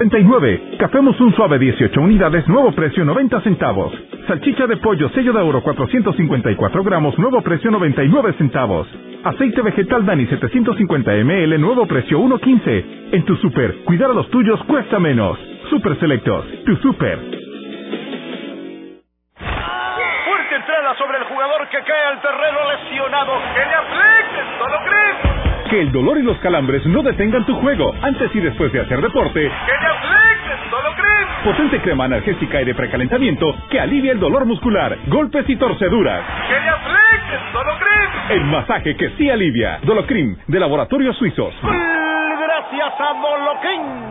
39. Café un suave 18 unidades, nuevo precio 90 centavos. Salchicha de pollo sello de oro 454 gramos, nuevo precio 99 centavos. Aceite vegetal Dani 750 ml, nuevo precio 1.15. En tu super, cuidar a los tuyos cuesta menos. Super Selectos, tu super. Fuerte entrada sobre el jugador que cae al terreno lesionado. ¡Que le aplique, Dolocrim! Que el dolor y los calambres no detengan tu juego antes y después de hacer deporte. Potente crema analgésica y de precalentamiento que alivia el dolor muscular, golpes y torceduras. ¡Que Dolocrim! El masaje que sí alivia. Dolocrim, de Laboratorios Suizos. Gracias a Dolocrim.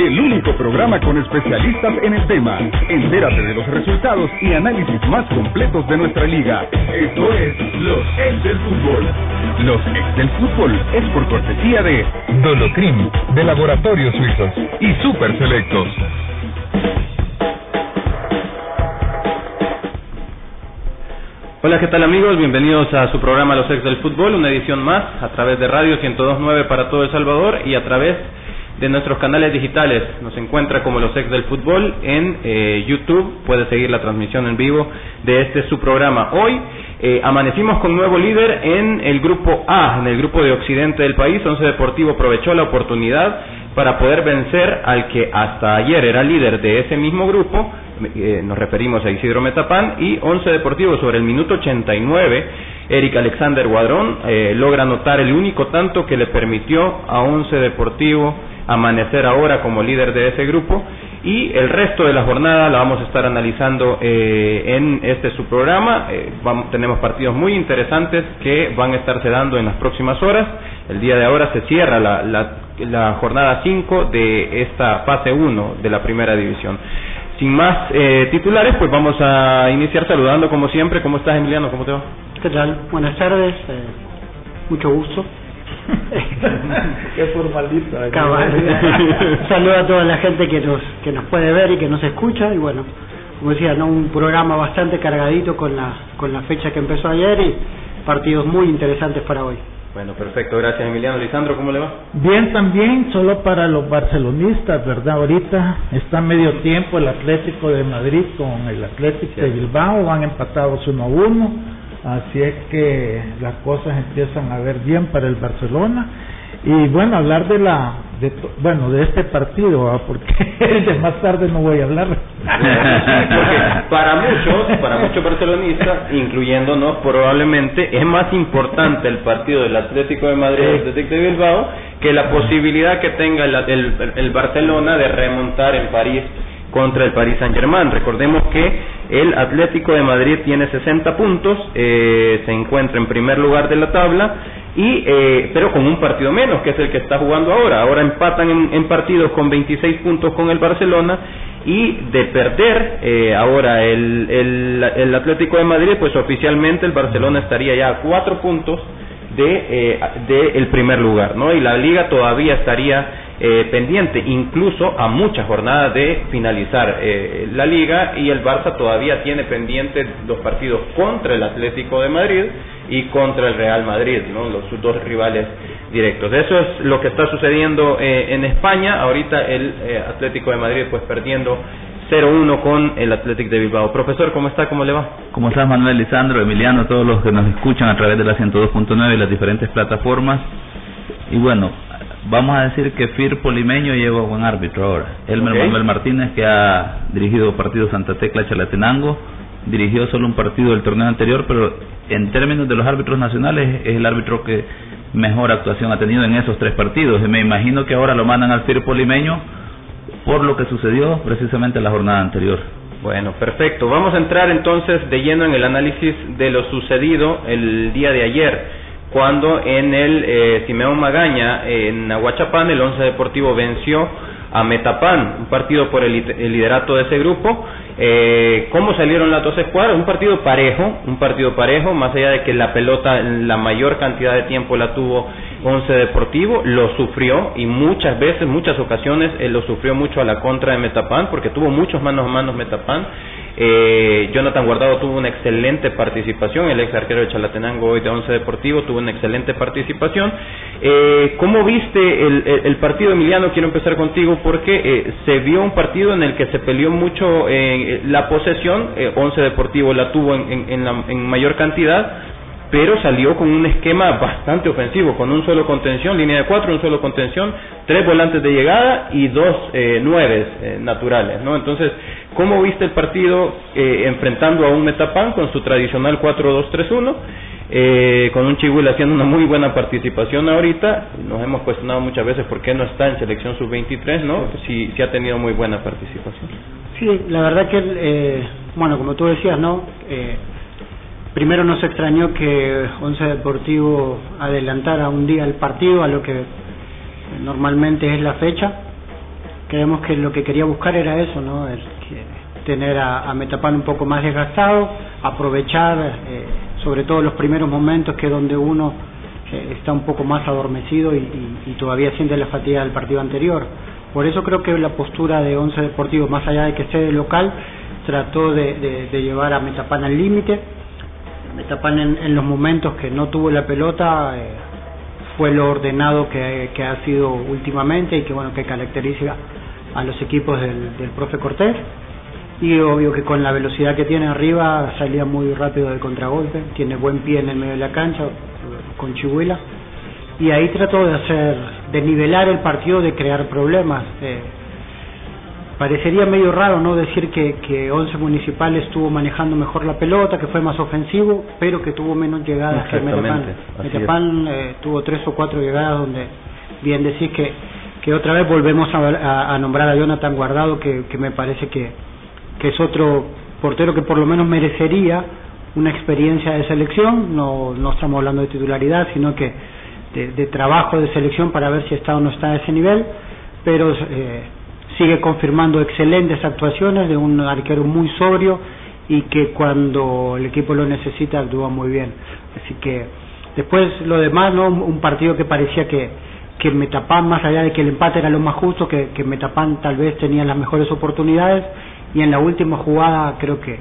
El único programa con especialistas en el tema. Entérate de los resultados y análisis más completos de nuestra liga. Esto es Los Ex del Fútbol. Los Ex del Fútbol es por cortesía de Dolocrim, de Laboratorios Suizos y Super Selectos. Hola, ¿qué tal amigos? Bienvenidos a su programa Los Ex del Fútbol, una edición más a través de Radio 1029 para todo El Salvador y a través nuestros canales digitales. Nos encuentra como Los Ex del Fútbol en eh, YouTube. Puede seguir la transmisión en vivo de este su programa. Hoy eh, amanecimos con nuevo líder en el grupo A, en el grupo de Occidente del país. Once Deportivo aprovechó la oportunidad para poder vencer al que hasta ayer era líder de ese mismo grupo. Eh, nos referimos a Isidro Metapán y Once Deportivo sobre el minuto 89. Eric Alexander Guadrón eh, logra anotar el único tanto que le permitió a Once Deportivo amanecer ahora como líder de ese grupo y el resto de la jornada la vamos a estar analizando eh, en este su programa. Eh, tenemos partidos muy interesantes que van a estarse dando en las próximas horas. El día de ahora se cierra la, la, la jornada 5 de esta fase 1 de la primera división. Sin más eh, titulares, pues vamos a iniciar saludando como siempre. ¿Cómo estás, Emiliano? ¿Cómo te va? ¿Qué tal? Buenas tardes, eh, mucho gusto. Qué formalista. ¿eh? Cabal. Saludo a toda la gente que nos que nos puede ver y que nos escucha y bueno, como decía, no un programa bastante cargadito con la con la fecha que empezó ayer y partidos muy interesantes para hoy. Bueno, perfecto. Gracias, Emiliano. Lisandro, ¿cómo le va? Bien, también, solo para los barcelonistas, ¿verdad? Ahorita está medio tiempo el Atlético de Madrid con el Atlético de Bilbao, van empatados uno a uno, así es que las cosas empiezan a ver bien para el Barcelona. Y bueno, hablar de la, de, bueno, de este partido, ¿verdad? porque de más tarde no voy a hablar. Porque para muchos, para muchos barcelonistas, incluyéndonos, probablemente es más importante el partido del Atlético de Madrid y Atlético de Bilbao que la posibilidad que tenga el, el, el Barcelona de remontar en París contra el Paris Saint Germain. Recordemos que el Atlético de Madrid tiene 60 puntos, eh, se encuentra en primer lugar de la tabla y eh, pero con un partido menos que es el que está jugando ahora. Ahora empatan en, en partidos con 26 puntos con el Barcelona y de perder eh, ahora el, el, el Atlético de Madrid, pues oficialmente el Barcelona estaría ya a cuatro puntos de, eh, de el primer lugar, ¿no? Y la liga todavía estaría eh, pendiente, incluso a muchas jornadas de finalizar eh, la liga y el Barça todavía tiene pendiente los partidos contra el Atlético de Madrid y contra el Real Madrid, ¿no? Los sus dos rivales directos. Eso es lo que está sucediendo eh, en España. Ahorita el eh, Atlético de Madrid pues perdiendo 0-1 con el Atlético de Bilbao. Profesor, ¿cómo está? ¿Cómo le va? ¿Cómo estás Manuel, Lisandro, Emiliano, todos los que nos escuchan a través de la 102.9 y las diferentes plataformas? Y bueno, vamos a decir que Firpo Limeño lleva buen árbitro ahora. Elmer. Manuel Martínez, que ha dirigido partidos Santa Tecla Chalatenango, dirigió solo un partido del torneo anterior, pero en términos de los árbitros nacionales es el árbitro que mejor actuación ha tenido en esos tres partidos. Y me imagino que ahora lo mandan al Firpo Limeño por lo que sucedió precisamente la jornada anterior. Bueno, perfecto. Vamos a entrar entonces de lleno en el análisis de lo sucedido el día de ayer, cuando en el eh, Simeón Magaña, en Aguachapán, el Once Deportivo venció a Metapan, un partido por el, liderato de ese grupo. Eh, ¿Cómo salieron las dos escuadras? Un partido parejo, un partido parejo, más allá de que la pelota la mayor cantidad de tiempo la tuvo Once Deportivo, lo sufrió y muchas veces, muchas ocasiones, él lo sufrió mucho a la contra de Metapan, porque tuvo muchos manos a manos Metapan eh, Jonathan Guardado tuvo una excelente participación, el ex arquero de Chalatenango hoy de Once Deportivo tuvo una excelente participación. Eh, ¿Cómo viste el, partido, Emiliano? Quiero empezar contigo porque eh, se vio un partido en el que se peleó mucho eh, la posesión, eh, Once Deportivo la tuvo en, en, en mayor cantidad, pero salió con un esquema bastante ofensivo, con un solo contención, línea de cuatro, un solo contención, tres volantes de llegada y dos eh, nueves eh, naturales, ¿no? Entonces, ¿cómo viste el partido eh, enfrentando a un Metapan con su tradicional 4-2-3-1? Eh, con un Chihuahua haciendo una muy buena participación ahorita, nos hemos cuestionado muchas veces por qué no está en selección sub-23, ¿no? Si, si ha tenido muy buena participación. Sí, la verdad que, eh, bueno, como tú decías, ¿no? Eh, Primero nos extrañó que Once Deportivo adelantara un día el partido a lo que normalmente es la fecha. Creemos que lo que quería buscar era eso, ¿no? El, tener a, a, Metapan un poco más desgastado, aprovechar eh, sobre todo los primeros momentos que es donde uno eh, está un poco más adormecido y, y, todavía siente la fatiga del partido anterior. Por eso creo que la postura de Once Deportivo, más allá de que esté de local, trató de, de, de llevar a Metapan al límite Metapan en, en, los momentos que no tuvo la pelota eh, fue lo ordenado que, ha sido últimamente y que bueno que caracteriza a los equipos del, profe Cortés. Y obvio que con la velocidad que tiene arriba salía muy rápido del contragolpe tiene buen pie en el medio de la cancha con Chihuela y ahí trató de hacer de nivelar el partido de crear problemas eh, parecería medio raro no decir que, que Once Municipal estuvo manejando mejor la pelota, que fue más ofensivo, pero que tuvo menos llegadas que Metapan. Metapan eh, tuvo tres o cuatro llegadas donde bien decís que, que otra vez volvemos a, a, a nombrar a Jonathan Guardado, que, que me parece que, que es otro portero que por lo menos merecería una experiencia de selección, no, no estamos hablando de titularidad, sino que de, de trabajo de selección para ver si está o no está a ese nivel, pero eh, sigue confirmando excelentes actuaciones de un arquero muy sobrio y que cuando el equipo lo necesita actúa muy bien. Así que después lo demás, ¿no? un partido que parecía que, que Metapan, más allá de que el empate era lo más justo, que, que Metapan tal vez tenía las mejores oportunidades y en la última jugada creo que,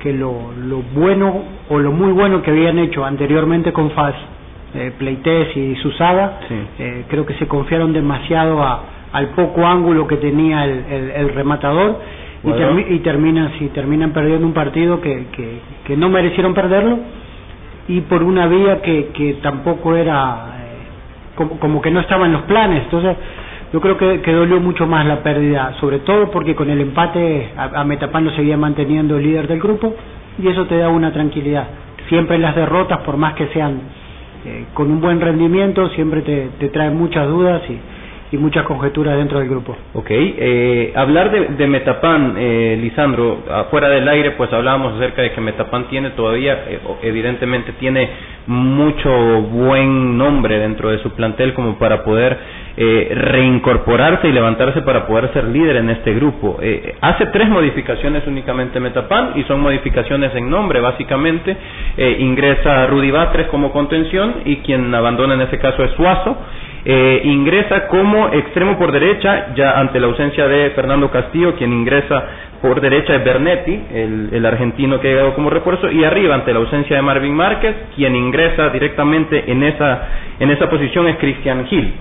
que lo, lo bueno o lo muy bueno que habían hecho anteriormente con Faz, eh, Pleites y Susada, sí. eh, creo que se confiaron demasiado a, al poco ángulo que tenía el, el, el rematador bueno. y, termi y, terminan si terminan perdiendo un partido que, que, que, no merecieron perderlo y por una vía que, que tampoco era eh, como, como, que no estaba en los planes entonces yo creo que, que, dolió mucho más la pérdida sobre todo porque con el empate a, a Metapan lo seguía manteniendo el líder del grupo y eso te da una tranquilidad siempre las derrotas por más que sean eh, con un buen rendimiento siempre te, te traen muchas dudas y y muchas conjeturas dentro del grupo. Ok, eh, hablar de, de Metapan, eh, Lisandro, afuera del aire, pues hablábamos acerca de que Metapan tiene todavía, eh, evidentemente tiene mucho buen nombre dentro de su plantel como para poder eh, reincorporarse y levantarse para poder ser líder en este grupo. Eh, hace tres modificaciones únicamente Metapan y son modificaciones en nombre, básicamente. Ingresa Rudy Batres como contención y quien abandona en ese caso es Suazo eh, ingresa como extremo por derecha, ya ante la ausencia de Fernando Castillo, quien ingresa por derecha es Bernetti, el, el, argentino que ha llegado como refuerzo, y arriba ante la ausencia de Marvin Márquez, quien ingresa directamente en esa, en esa posición es Cristian Gil.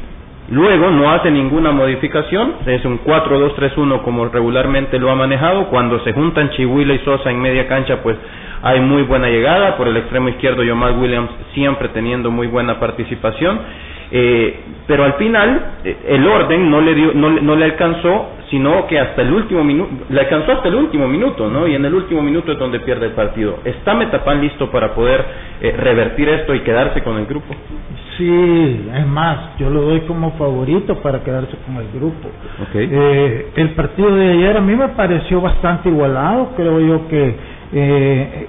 Luego no hace ninguna modificación, es un 4-2-3-1 como regularmente lo ha manejado. Cuando se juntan Chihuila y Sosa en media cancha, pues hay muy buena llegada. Por el extremo izquierdo, Yomar Williams siempre teniendo muy buena participación. Eh, pero al final eh, el orden no le dio, no, no le alcanzó, sino que hasta el último minuto, le alcanzó hasta el último minuto, ¿no? Y en el último minuto es donde pierde el partido. ¿Está Metapan listo para poder eh, revertir esto y quedarse con el grupo? Sí, es más, yo lo doy como favorito para quedarse con el grupo. Eh, el partido de ayer a mí me pareció bastante igualado, creo yo que eh,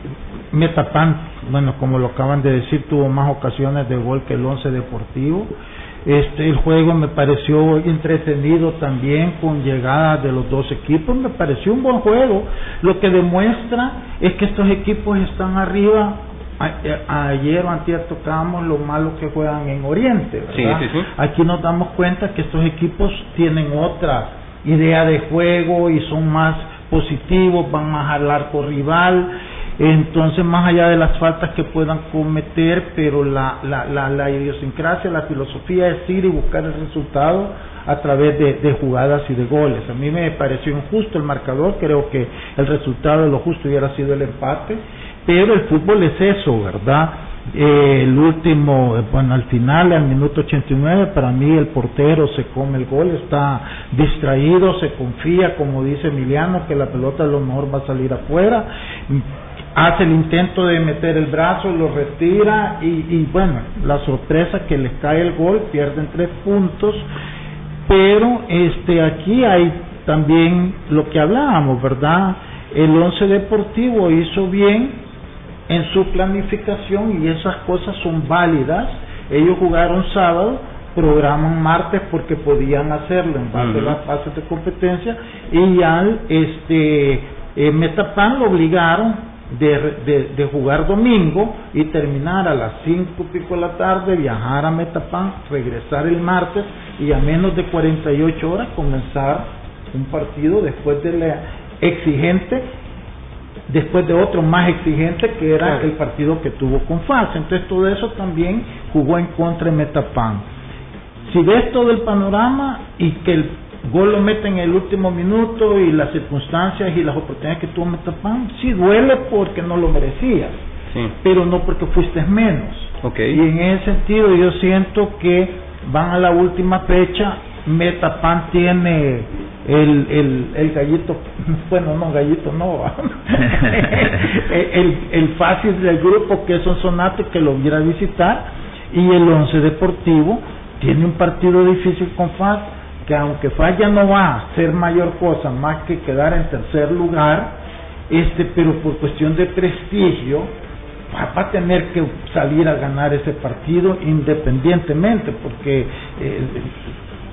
Metapan, bueno, como lo acaban de decir, tuvo más ocasiones de gol que el once deportivo. Este, el juego me pareció entretenido también con llegadas de los dos equipos, me pareció un buen juego. Lo que demuestra es que estos equipos están arriba eh, ayer o antes tocábamos lo malo que juegan en Oriente. Aquí nos damos cuenta que estos equipos tienen otra idea de juego y son más positivos, van más al arco rival. Entonces, más allá de las faltas que puedan cometer, pero la, la, la, la idiosincrasia, la filosofía es ir y buscar el resultado a través de, de, jugadas y de goles. A mí me pareció injusto el marcador, creo que el resultado de lo justo hubiera sido el empate pero el fútbol es eso, ¿verdad? Eh, el último, bueno, al final, al minuto 89, para mí el portero se come el gol, está distraído, se confía, como dice Emiliano, que la pelota a lo mejor va a salir afuera, hace el intento de meter el brazo, lo retira y, y bueno, la sorpresa que le cae el gol, pierden tres puntos, pero este aquí hay también lo que hablábamos, ¿verdad? El once deportivo hizo bien en su planificación y esas cosas son válidas. Ellos jugaron sábado, programan martes porque podían hacerlo en base a las fases de competencia y al este eh, Metapan lo obligaron de, de, jugar domingo y terminar a las cinco pico de la tarde, viajar a Metapan, regresar el martes y a menos de 48 horas comenzar un partido después de la exigente después de otro más exigente que era el partido que tuvo con FAS. Entonces todo eso también jugó en contra de Metapan. Si ves todo el panorama y que el gol lo mete en el último minuto y las circunstancias y las oportunidades que tuvo Metapan, sí duele porque no lo merecías, pero no porque fuiste menos. Y en ese sentido yo siento que van a la última fecha Metapan tiene el, el, el gallito, bueno, no, gallito no, el, el fácil del grupo que es un sonate que lo viera a visitar y el once deportivo tiene un partido difícil con FAS que aunque FAS ya no va a ser mayor cosa más que quedar en tercer lugar, este, pero por cuestión de prestigio va, a tener que salir a ganar ese partido independientemente porque eh,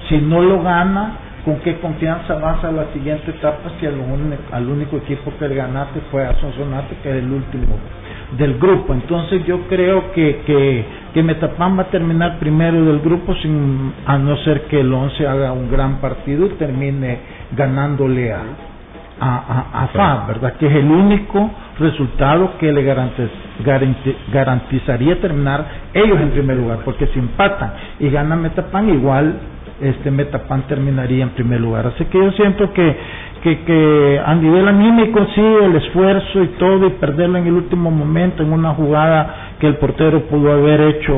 si no lo gana, ¿con qué confianza vas a la siguiente etapa si al, único equipo que le ganaste fue a Sonsonate, que es el último del grupo? Entonces yo creo que, que, que Metapan va a terminar primero del grupo sin a no ser que el 11 haga un gran partido y termine ganándole a, a, a, FAB, ¿verdad? Que es el único resultado que le garantizaría terminar ellos en primer lugar, porque si empatan y ganan Metapan, igual este Metapan terminaría en primer lugar. Así que yo siento que, que, que a nivel anímico sí, el esfuerzo y todo, y perderlo en el último momento en una jugada que el portero pudo haber hecho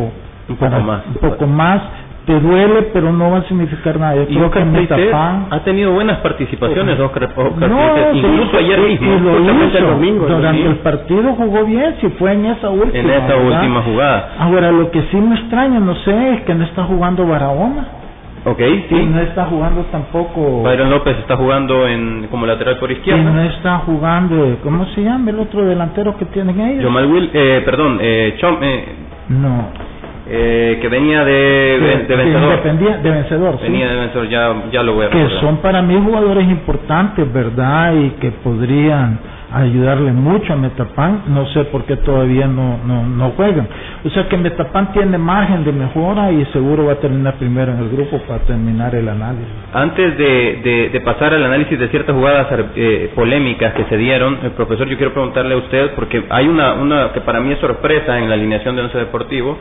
un poco más. Un poco más te duele, pero no va a significar nada. Yo y Oscar Metapan ha tenido buenas participaciones, Oscar, no, incluso ayer mismo, el domingo. Durante el partido jugó bien, si fue en esa última. En esa última jugada. Ahora, lo que sí me extraña, no sé, es que no está jugando Barahona. Ok, sí. Y no está jugando tampoco. Byron López está jugando en como lateral por izquierda. Y no está jugando, ¿cómo se llama el otro delantero que tienen ellos? Jamal Will, eh, perdón, eh, Chom, eh, no. Eh, que venía de, de, vencedor. de vencedor. Venía de vencedor, ya, ya lo voy a Que son para mí jugadores importantes, ¿verdad? Y que podrían ayudarle mucho a Metapan, no sé por qué todavía no, no, no juegan. O sea que Metapan tiene margen de mejora y seguro va a terminar primero en el grupo para terminar el análisis. Antes de, de, pasar al análisis de ciertas jugadas eh, polémicas que se dieron, el profesor, yo quiero preguntarle a usted, porque hay una, una que para mí es sorpresa en la alineación de Once Deportivo,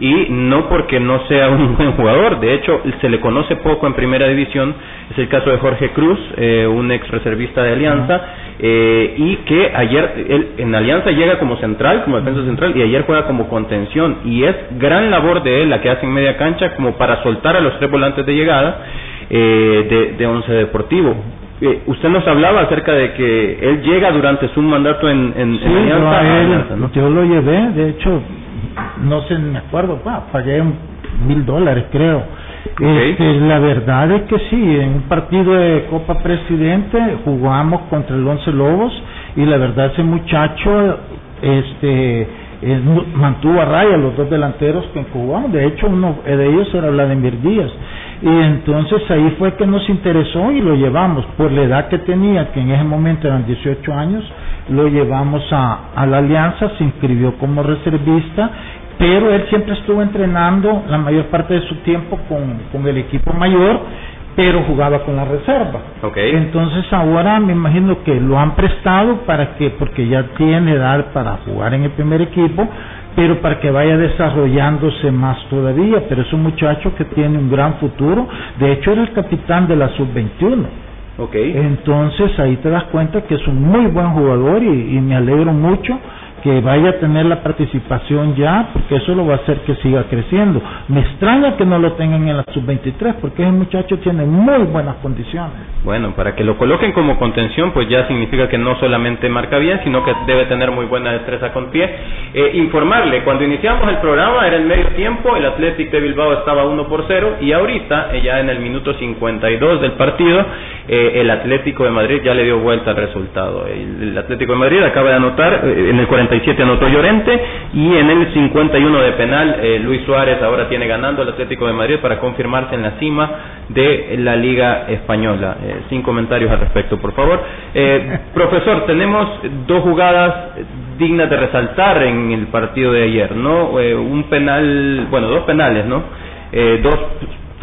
y no porque no sea un buen jugador, de hecho se le conoce poco en primera división, es el caso de Jorge Cruz, eh, un ex reservista de Alianza, eh, y que ayer él, en Alianza llega como central, como defensa central, y ayer juega como contención, y es gran labor de él la que hace en media cancha como para soltar a los tres volantes de llegada eh, de, de Once Deportivo. Eh, usted nos hablaba acerca de que él llega durante su mandato en, en, Sí, en Alianza. yo, a a él, Alianza, ¿no? yo lo llevé, de hecho, no sé, me acuerdo, pa, pagué un mil dólares creo. Este, la verdad es que sí, en un partido de Copa Presidente jugamos contra el Once Lobos y la verdad ese muchacho este eh, mantuvo a raya los dos delanteros que jugamos, de hecho uno de ellos era Vladimir Díaz y entonces ahí fue que nos interesó y lo llevamos por la edad que tenía, que en ese momento eran 18 años, lo llevamos a, a la alianza, se inscribió como reservista, pero él siempre estuvo entrenando la mayor parte de su tiempo con, con el equipo mayor, pero jugaba con la reserva. Entonces ahora me imagino que lo han prestado para que, porque ya tiene edad para jugar en el primer equipo, pero para que vaya desarrollándose más todavía. Pero es un muchacho que tiene un gran futuro. De hecho, era el capitán de la sub-21. Ok. Entonces ahí te das cuenta que es un muy buen jugador y, y me alegro mucho que vaya a tener la participación ya, porque eso lo va a hacer que siga creciendo. Me extraña que no lo tengan en la sub-23, porque ese muchacho tiene muy buenas condiciones. Bueno, para que lo coloquen como contención, pues ya significa que no solamente marca bien, sino que debe tener muy buena destreza con pie. Eh, informarle, cuando iniciamos el programa era el medio tiempo, el Athletic de Bilbao estaba 1 por 0 y ahorita, eh, ya en el minuto 52 del partido, eh, el Atlético de Madrid ya le dio vuelta al resultado. El, el Atlético de Madrid acaba de anotar, eh, en el 47 anotó Llorente y en el 51 de penal eh, Luis Suárez ahora tiene ganando el Atlético de Madrid para confirmarse en la cima de la Liga Española. Eh, sin comentarios al respecto, por favor. Eh, profesor, tenemos dos jugadas dignas de resaltar en el partido de ayer, ¿no? Eh, un penal, bueno, dos penales, ¿no? Eh, dos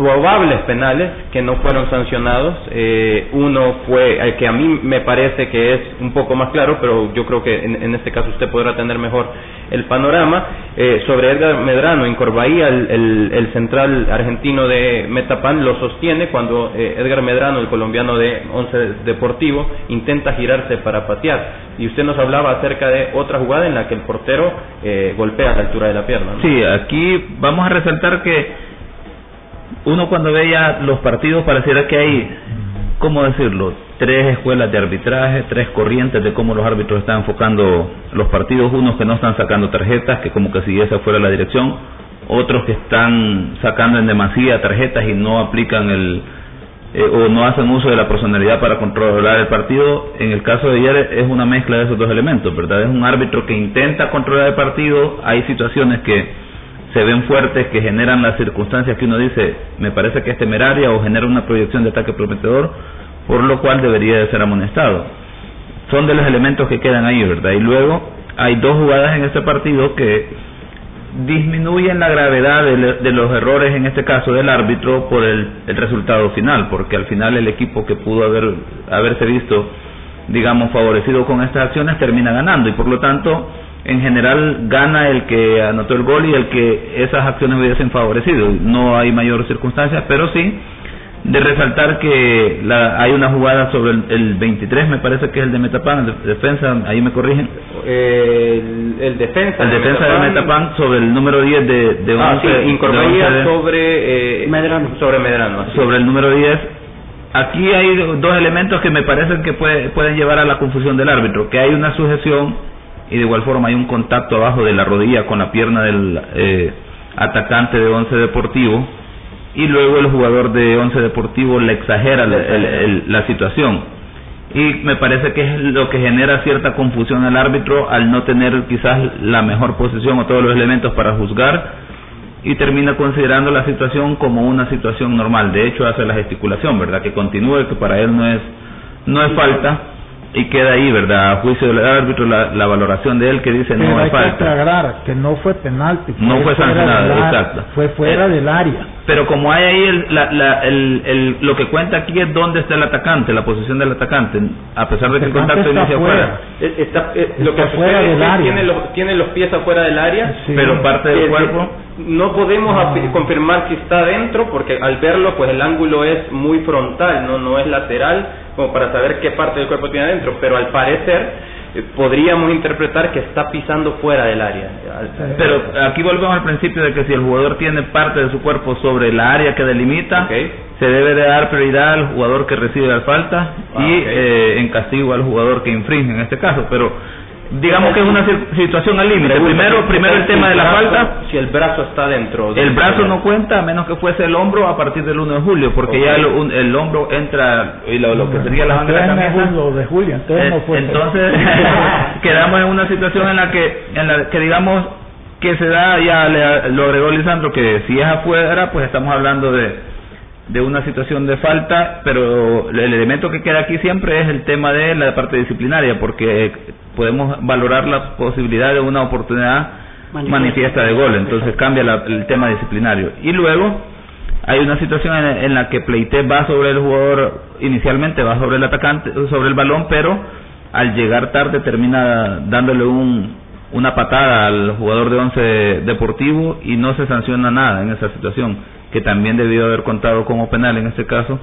probables penales que no fueron sancionados. Eh, uno fue el que a mí me parece que es un poco más claro, pero yo creo que en, en este caso usted podrá tener mejor el panorama. Eh, sobre Edgar Medrano en Corbaía, el, el- el central argentino de Metapan lo sostiene cuando eh, Edgar Medrano, el colombiano de Once Deportivo, intenta girarse para patear. Y usted nos hablaba acerca de otra jugada en la que el portero eh, golpea a la altura de la pierna. Sí, aquí vamos a resaltar que uno cuando veía los partidos pareciera que hay, ¿cómo decirlo? Tres escuelas de arbitraje, tres corrientes de cómo los árbitros están enfocando los partidos, unos que no están sacando tarjetas, que como que si esa fuera la dirección, otros que están sacando en demasía tarjetas y no aplican el eh, o no hacen uso de la personalidad para controlar el partido. En el caso de ayer es una mezcla de esos dos elementos, ¿verdad? Es un árbitro que intenta controlar el partido, hay situaciones que se ven fuertes, que generan las circunstancias que uno dice, me parece que es temeraria o genera una proyección de ataque prometedor, por lo cual debería de ser amonestado. Son de los elementos que quedan ahí, ¿verdad? Y luego hay dos jugadas en este partido que disminuyen la gravedad de, los errores, en este caso del árbitro, por el, el resultado final, porque al final el equipo que pudo haber haberse visto, digamos, favorecido con estas acciones termina ganando y por lo tanto, en general gana el que anotó el gol y el que esas acciones hubiesen favorecido. No hay mayor circunstancias, pero sí de resaltar que la, hay una jugada sobre el, el 23, me parece que es el de Metapan, el de defensa, ahí me corrigen, el, el defensa el defensa de Metapan sobre el número 10 de, de ah, sí, 11 Incorporaría de 11 de- sobre eh, Medrano. sobre Medrano así. sobre el número 10. Aquí hay dos elementos que me parecen que puede- pueden llevar a la confusión del árbitro, que hay una sujeción y de igual forma hay un contacto abajo de la rodilla con la pierna del eh, atacante de Once Deportivo y luego el jugador de Once Deportivo le exagera la situación y me parece que es lo que genera cierta confusión al árbitro al no tener quizás la mejor posición o todos los elementos para juzgar y termina considerando la situación como una situación normal. De hecho, hace la gesticulación, ¿verdad? Que continúe, que para él no es no es falta y queda ahí, ¿verdad? A juicio del árbitro la, la valoración de él que dice Pero no hay que falta. aclarar que no fue penalti. No fue sancionado, exacto. Fue fuera Eh, del área. Pero como hay ahí el, la, la, el, el, lo que cuenta aquí es dónde está el atacante, la posición del atacante, a pesar de que el contacto inicia afuera. Eh, Está, eh, lo que fuera sucede es del que área. Tiene, los, tiene los pies afuera del área, Sí. Pero parte del Eh, cuerpo. eh, no podemos afi- confirmar si está dentro porque al verlo pues el ángulo es muy frontal, no no es lateral como para saber qué parte del cuerpo tiene adentro, pero al parecer podríamos interpretar que está pisando fuera del área. Pero aquí volvemos al principio de que si el jugador tiene parte de su cuerpo sobre la área que delimita, se debe de dar prioridad al jugador que recibe la falta Ah, y ok. eh, en castigo al jugador que infringe en este caso. Pero digamos que es una cir- situación al límite. Primero, primero el tema de la falta. Si el brazo está dentro. El brazo no cuenta a menos que fuese el hombro a partir del 1 de julio, porque ya el, un- el hombro entra y lo, lo que sería la banda de la camisa. Lo de Julio, entonces no Eh, fue. Entonces quedamos en una situación en la que en la que digamos que se da ya le- lo agregó Lisandro que si es afuera pues estamos hablando de de una situación de falta, pero el elemento que queda aquí siempre es el tema de la parte disciplinaria, porque podemos valorar la posibilidad de una oportunidad Manifiesta. manifiesta de gol, entonces cambia la- el tema disciplinario. Y luego hay una situación en, en la que Pleite va sobre el jugador, inicialmente va sobre el atacante, sobre el balón, pero al llegar tarde termina dándole un, una patada al jugador de once deportivo y no se sanciona nada en esa situación, que también debió haber contado como penal en este caso.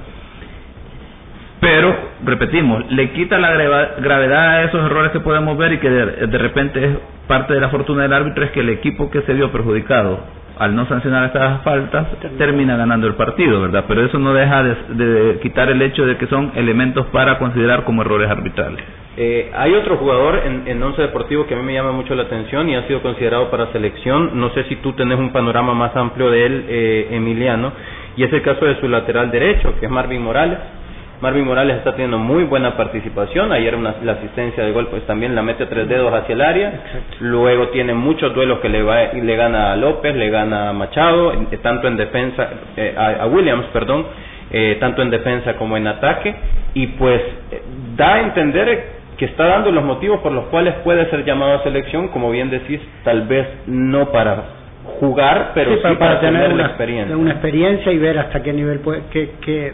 Pero, repetimos, le quita la gravedad a esos errores que podemos ver y que de, de repente es parte de la fortuna del árbitro es que el equipo que se vio perjudicado al no sancionar estas faltas termina ganando el partido, ¿verdad? Pero eso no deja de, de quitar el hecho de que son elementos para considerar como errores arbitrales. Eh, hay otro jugador en, en Once Deportivo que a mí me llama mucho la atención y ha sido considerado para selección. No sé si tú tenés un panorama más amplio de él, eh, Emiliano, y es el caso de su lateral derecho, que es Marvin Morales. Marvin Morales está teniendo muy buena participación. Ayer una- la asistencia de gol pues también la mete tres dedos hacia el área. Luego tiene muchos duelos que le, va, le gana a López, le gana a Machado, eh, tanto en defensa, eh, a, a Williams, perdón, eh, tanto en defensa como en ataque. Y pues eh, da a entender que está dando los motivos por los cuales puede ser llamado a selección, como bien decís, tal vez no para jugar, pero sí, Sí, para, tener, una, la experiencia. una experiencia y ver hasta qué nivel puede, qué, qué,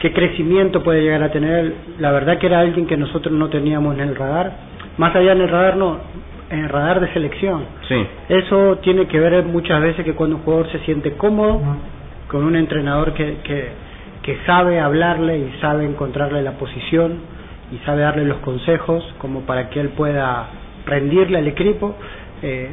qué crecimiento puede llegar a tener. La verdad que era alguien que nosotros no teníamos en el radar, más allá en el radar no, en el radar de selección. Sí. Eso tiene que ver muchas veces que cuando un jugador se siente cómodo con un entrenador que, que, que sabe hablarle y sabe encontrarle la posición y sabe darle los consejos como para que él pueda rendirle al equipo. Eh,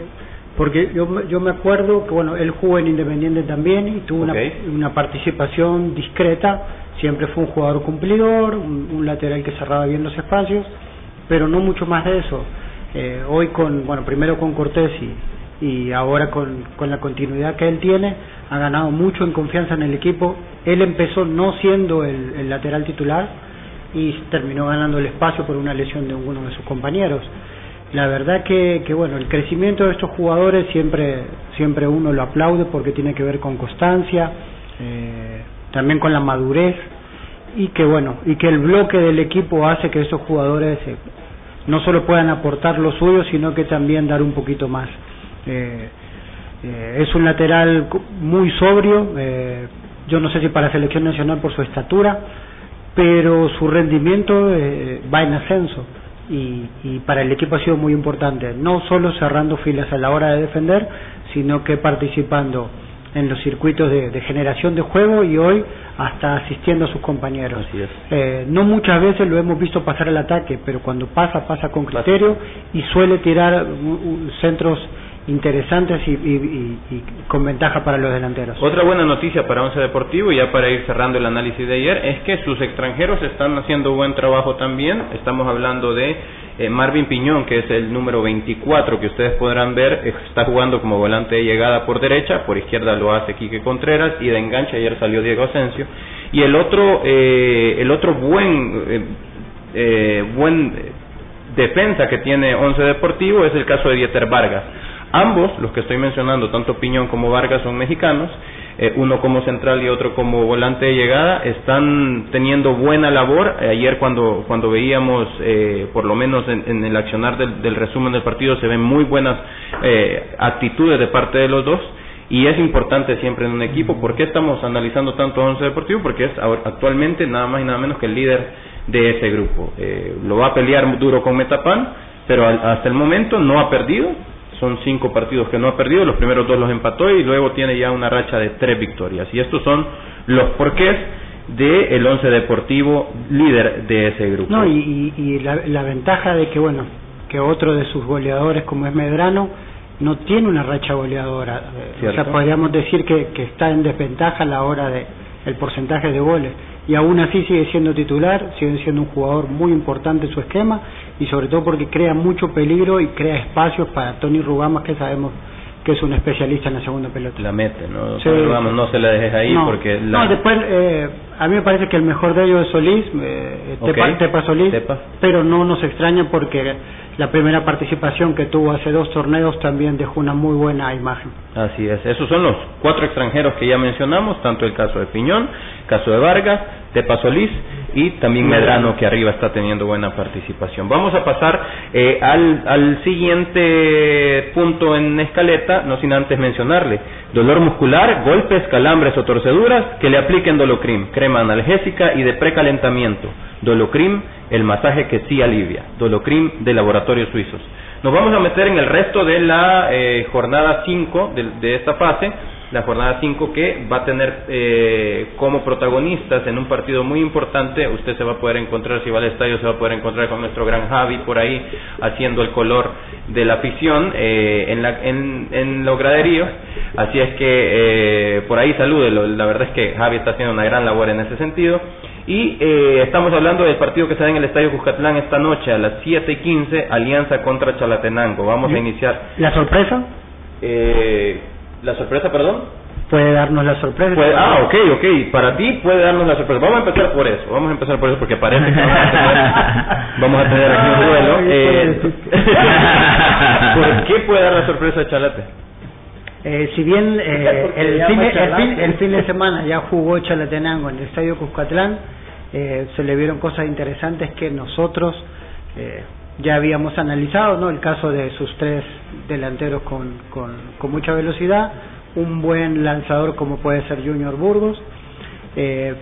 porque yo, me- yo me acuerdo que bueno él jugó en Independiente también y tuvo una, una participación discreta siempre fue un jugador cumplidor un, lateral que cerraba bien los espacios pero no mucho más de eso. Eh, hoy con bueno primero con Cortés y, y ahora con, con la continuidad que él tiene ha ganado mucho en confianza en el equipo. Él empezó no siendo el, el lateral titular y terminó ganando el espacio por una lesión de uno de sus compañeros. La verdad que, que bueno el crecimiento de estos jugadores siempre siempre uno lo aplaude porque tiene que ver con constancia eh, también con la madurez y que bueno y que el bloque del equipo hace que esos jugadores eh, no solo puedan aportar lo suyo sino que también dar un poquito más. Eh, eh, es un lateral muy sobrio eh, yo no sé si para selección nacional por su estatura pero su rendimiento va en ascenso y, y para el equipo ha sido muy importante, no solo cerrando filas a la hora de defender, sino que participando en los circuitos de, de generación de juego y hoy hasta asistiendo a sus compañeros. Eh, no muchas veces lo hemos visto pasar el ataque, pero cuando pasa, pasa con criterio y suele tirar uh, uh, centros interesantes y, y- y- con ventaja para los delanteros. Otra buena noticia para Once Deportivo, ya para ir cerrando el análisis de ayer, es que sus extranjeros están haciendo buen trabajo también. Estamos hablando de eh, Marvin Piñón, que es el número 24, que ustedes podrán ver, está jugando como volante de llegada por derecha, por izquierda lo hace Quique Contreras, y de enganche ayer salió Diego Asensio. Y el otro, eh, el otro buen, eh, eh, buen defensa que tiene Once Deportivo es el caso de Dieter Vargas. Ambos, los que estoy mencionando, tanto Piñón como Vargas, son mexicanos. eh, uno como central y otro como volante de llegada, están teniendo buena labor. Ayer cuando, cuando veíamos, eh, por lo menos en, en el accionar del, resumen del partido, se ven muy buenas eh, actitudes de parte de los dos. y es importante siempre en un equipo. ¿Por qué estamos analizando tanto a Once Deportivo? Porque es actualmente nada más y nada menos que el líder de ese grupo. Eh, lo va a pelear duro con Metapan, pero hasta el momento no ha perdido. Son cinco partidos que no ha perdido, los primeros dos los empató y luego tiene ya una racha de tres victorias. Y estos son los porqués del el Once Deportivo líder de ese grupo. No, y, y, la, la, ventaja de que, bueno, que otro de sus goleadores como es Medrano no tiene una racha goleadora. O sea, podríamos decir que, que está en desventaja a la hora de el porcentaje de goles. Y aún así sigue siendo titular, sigue siendo un jugador muy importante en su esquema y sobre todo porque crea mucho peligro y crea espacios para Tony Rugamas que sabemos que es un especialista en la segunda pelota. La mete, ¿no? Sí. Vamos, no se la dejes ahí porque... La... No, después eh, a mí me parece que el mejor de ellos es Solís, eh, Tepa, Solís, pero no nos extraña porque la primera participación que tuvo hace dos torneos también dejó una muy buena imagen. Así es, esos son los cuatro extranjeros que ya mencionamos, tanto el caso de Piñón, caso de Vargas, Tepa Solís y también Medrano que arriba está teniendo buena participación. Vamos a pasar eh, al, al siguiente punto en escaleta, no sin antes mencionarle, dolor muscular, golpes, calambres o torceduras, que le apliquen Dolocrim, crema analgésica y de precalentamiento. Dolocrim, el masaje que sí alivia. Dolocrim de laboratorios suizos. Nos vamos a meter en el resto de la eh, jornada 5 de, de esta fase la jornada 5 que va a tener eh, como protagonistas en un partido muy importante. Usted se va a poder encontrar, si va al estadio, se va a poder encontrar con nuestro gran Javi por ahí haciendo el color de la afición eh, en, la, en, en los graderíos. Así es que eh, por ahí salúdelo. La verdad es que Javi está haciendo una gran labor en ese sentido. Y eh, estamos hablando del partido que se da en el Estadio Cuscatlán esta noche a las 7 y 15, Alianza contra Chalatenango. Vamos a iniciar. ¿La sorpresa? Eh, ¿La sorpresa, perdón? Puede darnos la sorpresa. ah, ok, ok. Para ti puede darnos la sorpresa. Vamos a empezar por eso. Vamos a empezar por eso porque parece que vamos a tener, aquí un duelo. Eh, ¿Por qué puede dar la sorpresa a Chalate? Eh, si bien eh, el, fin, el, fin, el, fin, de semana ya jugó Chalatenango en el Estadio Cuscatlán, eh, se le vieron cosas interesantes que nosotros eh, ya habíamos analizado, ¿no? El caso de sus tres delanteros con, con, mucha velocidad, un buen lanzador como puede ser Junior Burgos. Eh,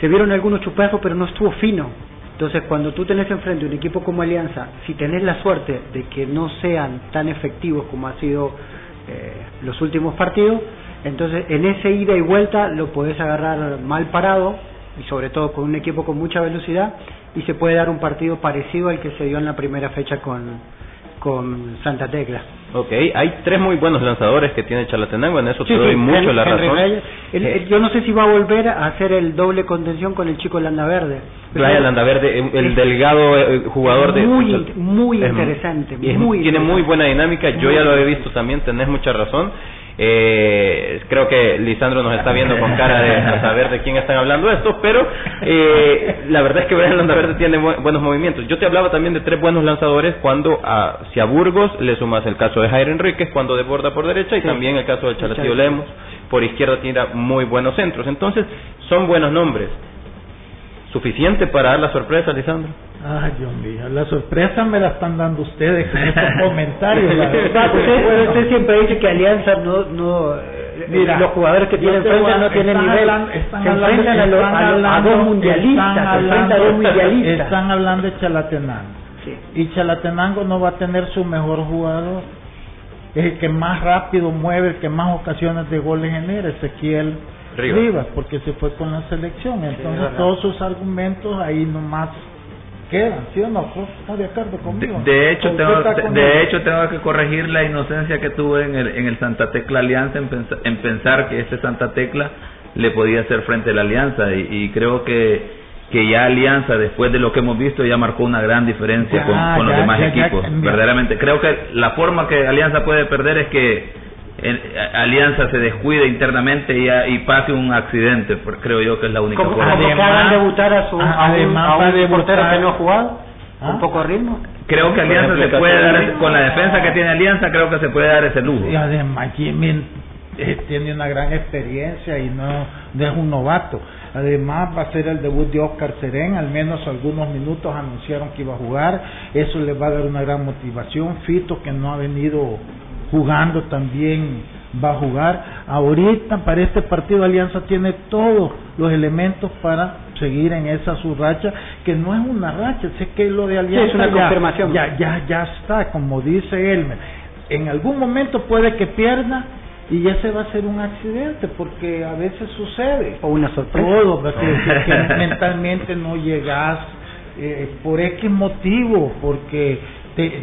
se vieron algunos chupazos, pero no estuvo fino. Entonces, cuando tú tenés enfrente un equipo como Alianza, si tenés la suerte de que no sean tan efectivos como ha sido eh, los últimos partidos, entonces en ese ida y vuelta lo podés agarrar mal parado y sobre todo con un equipo con mucha velocidad y se puede dar un partido parecido al que se dio en la primera fecha con, con Santa Tecla. Ok, hay tres muy buenos lanzadores que tiene Chalatenango, en eso te doy mucho la razón. Eh, yo no sé si va a volver a hacer el doble contención con el chico Landaverde. Playa Landaverde, el, delgado eh, jugador de... Muy, muy interesante, muy Tiene muy buena dinámica, yo ya lo he visto también, tenés mucha razón. Eh, creo que Lisandro nos está viendo con cara de saber de quién están hablando esto, pero eh, la verdad es que Brian Landaverde tiene buenos movimientos. Yo te hablaba también de tres buenos lanzadores cuando a, si a Burgos le sumas el caso de Jair Enríquez cuando desborda por derecha y también el caso de Chalatillo Lemos por izquierda tiene muy buenos centros. Entonces, son buenos nombres. ¿Suficiente para dar la sorpresa, Lisandro? Ay, Dios mío, la sorpresa me la están dando ustedes con estos comentarios. La usted, usted, siempre dice que Alianza no, no eh, Mira, los jugadores que tienen frente no tienen nivel. están se enfrentan a, dos mundialistas, están hablando, a dos mundialistas. Están hablando de Chalatenango. Sí. Y Chalatenango no va a tener su mejor jugador. Es el que más rápido mueve, el que más ocasiones de goles genera, Ezequiel Rivas, porque se fue con la selección. Entonces todos sus argumentos ahí nomás quedan, ¿sí o no? ¿Está de acuerdo conmigo? De, hecho, tengo, de, hecho, tengo que corregir la inocencia que tuve en el, en el Santa Tecla Alianza en, pensar que ese Santa Tecla le podía hacer frente a la Alianza y, creo que que ya Alianza, después de lo que hemos visto, ya marcó una gran diferencia con, los demás equipos. verdaderamente, creo que la forma que Alianza puede perder es que Alianza se descuide internamente y, y, pase un accidente, creo yo que es la única forma. Además, debutar a, su, a, un, portero que no ha jugado, ¿Ah? un poco de ritmo. Creo que Alianza se puede dar, con la defensa que tiene Alianza, creo que se puede dar ese lujo. Y además Jimmy eh, tiene una gran experiencia y no, no es un novato. Además va a ser el debut de Oscar Serén, al menos algunos minutos anunciaron que iba a jugar, eso le va a dar una gran motivación. Fito que no ha venido jugando también va a jugar. Ahorita para este partido Alianza tiene todos los elementos para seguir en esa su racha, que no es una racha, sé que lo de Alianza es una ya, confirmación. ya, ya, ya está, como dice Elmer. En algún momento puede que pierda y ese va a ser un accidente, porque a veces sucede. O una sorpresa. Todo, porque, que mentalmente no llegas eh, por X motivo, porque te,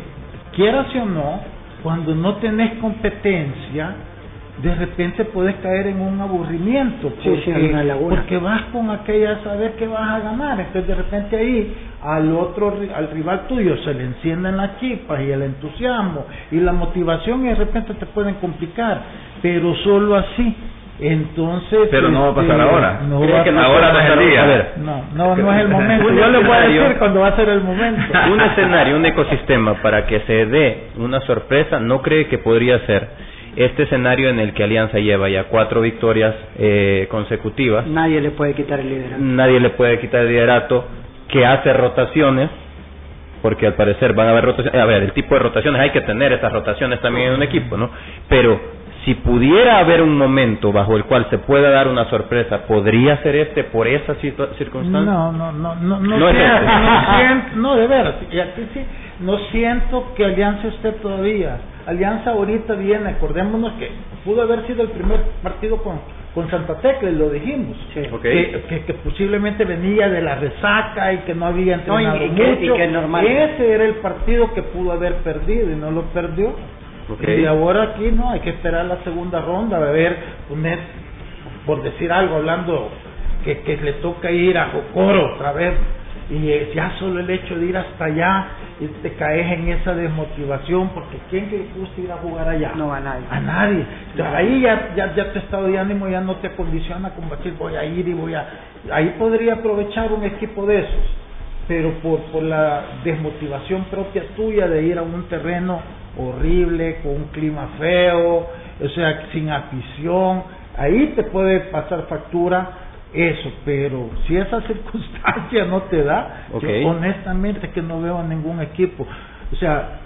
quieras o no, cuando no tenés competencia, de repente puedes caer en un aburrimiento, porque, sí, vas con aquella saber que vas a ganar, entonces de repente ahí al otro, al rival tuyo se le encienden las chispas y el entusiasmo y la motivación y de repente te pueden complicar, pero solo así. Entonces, Pero no va a pasar este, ahora. No ¿Cree va que a no ahora no es el día. A ver, no, no, no es el momento. Un Yo le voy a escenario- decir cuando va a ser el momento. un escenario, un ecosistema para que se dé una sorpresa, ¿no cree que podría ser este escenario en el que Alianza lleva ya cuatro victorias eh, consecutivas? Nadie le puede quitar el liderazgo. Nadie le puede quitar el liderato, que hace rotaciones, porque al parecer van a haber rotaciones. A ver, el tipo de rotaciones, hay que tener esas rotaciones también en un equipo, ¿no? Pero si pudiera haber un momento bajo el cual se pueda dar una sorpresa, ¿podría ser este por esa circunstancia? No, no, no, no, no, No es este. no siento, no, de veras, y aquí sí, no siento que Alianza esté todavía. Alianza ahorita viene, acordémonos que pudo haber sido el primer partido con, con Santa Tecla, y lo dijimos. Ok. Que, que, que posiblemente venía de la resaca y que no había No, y- entrenado y que- mucho. y que normal. Ese era el partido que pudo haber perdido y no lo perdió. Ok. Y ahora aquí no, hay que esperar la segunda ronda, a ver, poner, por decir algo, hablando que, que le toca ir a Jocoro otra vez, y eh, ya solo el hecho de ir hasta allá, y te caes en esa desmotivación, porque ¿quién que le gusta ir a jugar allá? No a nadie. A nadie. Entonces, ahí ya, ya, ya tu estado de ánimo ya no te acondiciona como decir voy a ir y voy a... Ahí podría aprovechar un equipo de esos, pero por, por la desmotivación propia tuya de ir a un terreno horrible, con un clima feo, o sea, sin afición, ahí te puede pasar factura eso, pero si esa circunstancia no te da, Ok. yo honestamente que no veo a ningún equipo. O sea,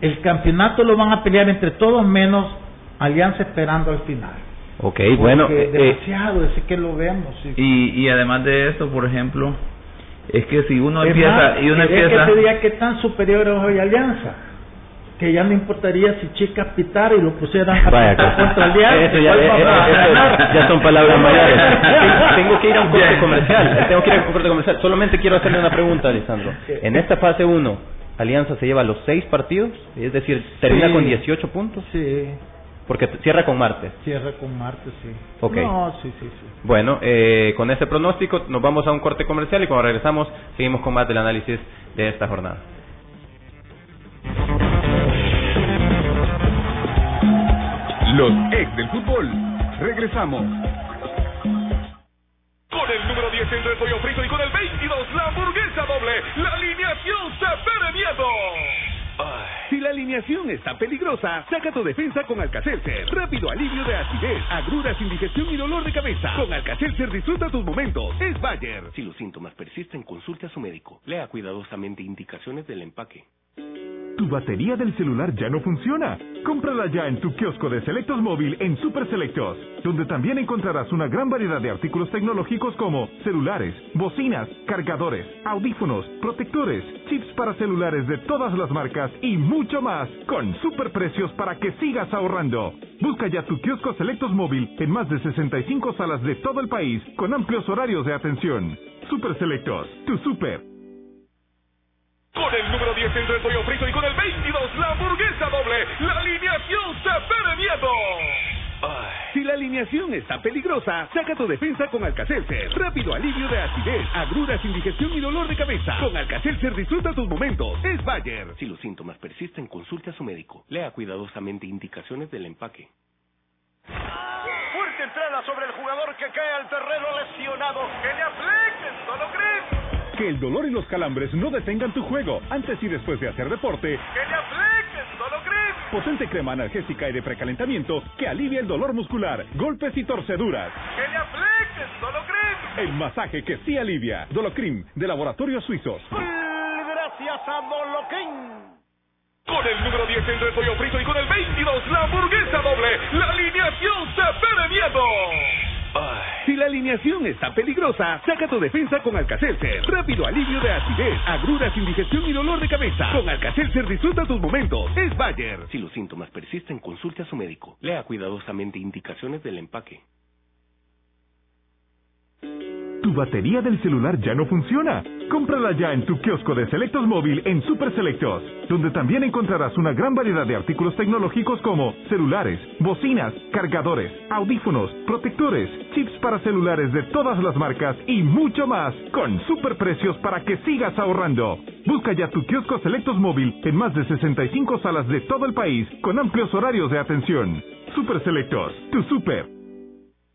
el campeonato lo van a pelear entre todos menos Alianza esperando al final. Ok, bueno, Porque eh, demasiado, es que lo vemos. sí. Y, y además de eso, por ejemplo, es que si uno Es empieza más, y uno ¿querés empieza que que tan superior hoy Alianza? Que ya no importaría si Chicas pitara y lo pusieran a Vaya, pitar que- contra Alianza. eso ya, eh, eso ya son palabras mayores. Tengo- que ir a un corte comercial. Tengo que ir a un corte comercial. Solamente quiero hacerle una pregunta, Lisandro. En esta fase 1, Alianza se lleva los seis partidos, es decir, termina Sí. con 18 puntos, Sí, porque cierra con Marte. cierra con Marte, sí. Ok. No, sí, sí, sí. Bueno, eh, con ese pronóstico nos vamos a un corte comercial y cuando regresamos seguimos con más del análisis de esta jornada. Los ex del fútbol. Regresamos. Con el número 10 entre el pollo frito y con el 22 la hamburguesa doble. La alineación se ve miedo. Si la alineación está peligrosa, saca tu defensa con Alcacelser. Rápido alivio de acidez, agruras, indigestión y dolor de cabeza. Con Alcacelser disfruta tus momentos. Es Bayer. Si los síntomas persisten, consulte a su médico. Lea cuidadosamente indicaciones del empaque. Tu batería del celular ya no funciona. Cómprala ya en tu kiosco de Selectos Móvil en Super Selectos, donde también encontrarás una gran variedad de artículos tecnológicos como celulares, bocinas, cargadores, audífonos, protectores, chips para celulares de todas las marcas y mucho más, con super precios para que sigas ahorrando. Busca ya tu kiosco Selectos Móvil en más de 65 salas de todo el país, con amplios horarios de atención. Super Selectos, tu super. Con el número 10 entre el pollo frito y con el 22 la hamburguesa doble. La alineación se ve miedo. Si la alineación está peligrosa, saca tu defensa con Alcacelser. Rápido alivio de acidez, agruras, indigestión y dolor de cabeza. Con Alcacelser disfruta tus momentos. Es Bayer. Si los síntomas persisten, consulte a su médico. Lea cuidadosamente indicaciones del empaque. Fuerte entrada sobre el jugador que cae al terreno lesionado. Que le apliquen solo grip. Que el dolor y los calambres no detengan tu juego antes y después de hacer deporte. Que le apliquen solo grip. Potente crema analgésica y de precalentamiento que alivia el dolor muscular, golpes y torceduras. Que le apliquen solo grip. El masaje que sí alivia. Dolocrim, de Laboratorios Suizos. Gracias a Doloquín. Con el número 10 el pollo frito y con el 22 la hamburguesa doble, la alineación se pone miedo. Si la alineación está peligrosa, saca tu defensa con Alcacelser. Rápido alivio de acidez, agruras, indigestión y dolor de cabeza. Con Alcacelser disfruta tus momentos. Es Bayer. Si los síntomas persisten, consulte a su médico. Lea cuidadosamente indicaciones del empaque. ¿Tu batería del celular ya no funciona? Cómprala ya en tu kiosco de Selectos Móvil en Super Selectos, donde también encontrarás una gran variedad de artículos tecnológicos como celulares, bocinas, cargadores, audífonos, protectores, chips para celulares de todas las marcas y mucho más, con super precios para que sigas ahorrando. Busca ya tu kiosco Selectos Móvil en más de 65 salas de todo el país, con amplios horarios de atención. Super Selectos, tu super.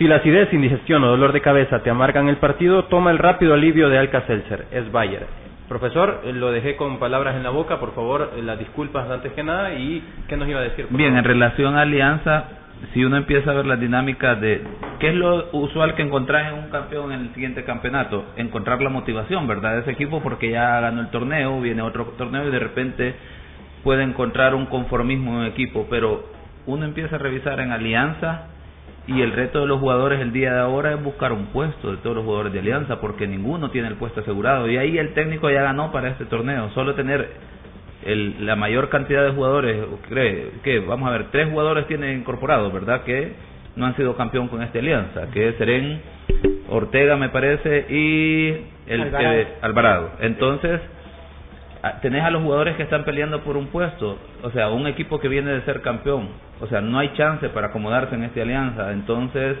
Si la acidez, indigestión o dolor de cabeza te amargan el partido, toma el rápido alivio de Alka-Seltzer, es Bayer. Profesor, eh, lo dejé con palabras en la boca, por favor, eh, las disculpas antes que nada y ¿qué nos iba a decir? Bien, en relación a Alianza, si uno empieza a ver las dinámicas de qué es lo usual que encontrás en un campeón en el siguiente campeonato, encontrar la motivación, ¿verdad? De ese equipo porque ya ganó el torneo, viene otro torneo y de repente puede encontrar un conformismo en el equipo, pero uno empieza a revisar en Alianza y el reto de los jugadores el día de ahora es buscar un puesto de todos los jugadores de Alianza porque ninguno tiene el puesto asegurado. Y ahí el técnico ya ganó para este torneo. Solo tener el, la mayor cantidad de jugadores cree que vamos a ver tres jugadores tienen incorporados verdad que no han sido campeón con esta alianza que es Seren Ortega me parece y el Alvarado. Alvarado. Entonces tenés a los jugadores que están peleando por un puesto, o sea, un equipo que viene de ser campeón, o sea, no hay chance para acomodarse en esta alianza, entonces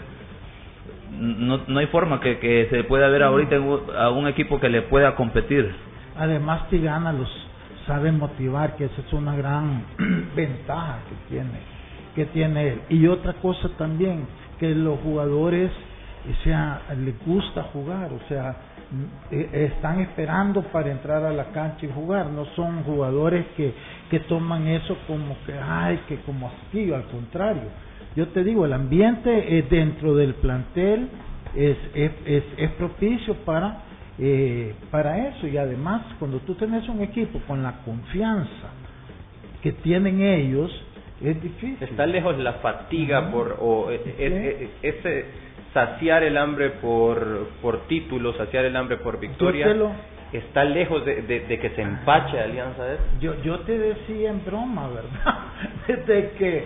no, no hay forma que, que se pueda ver ahorita a un equipo que le pueda competir. Además, Tigana los sabe motivar, que esa es una gran ventaja que tiene, que tiene él. Y otra cosa también, que los jugadores, o sea, les gusta jugar, o sea, están esperando para entrar a la cancha y jugar, no son jugadores que, que toman eso como que, ay, que como hastío, al contrario. Yo te digo, el ambiente eh, dentro del plantel es, es, es, es propicio para eh, para eso. Y además cuando tú tenés un equipo con la confianza que tienen ellos es difícil. Está lejos la fatiga por o eh, eh, eh, ese saciar el hambre por por títulos, saciar el hambre por victoria. Lo- Está lejos de, de- de que se empache Alianza de yo yo te decía en broma verdad desde que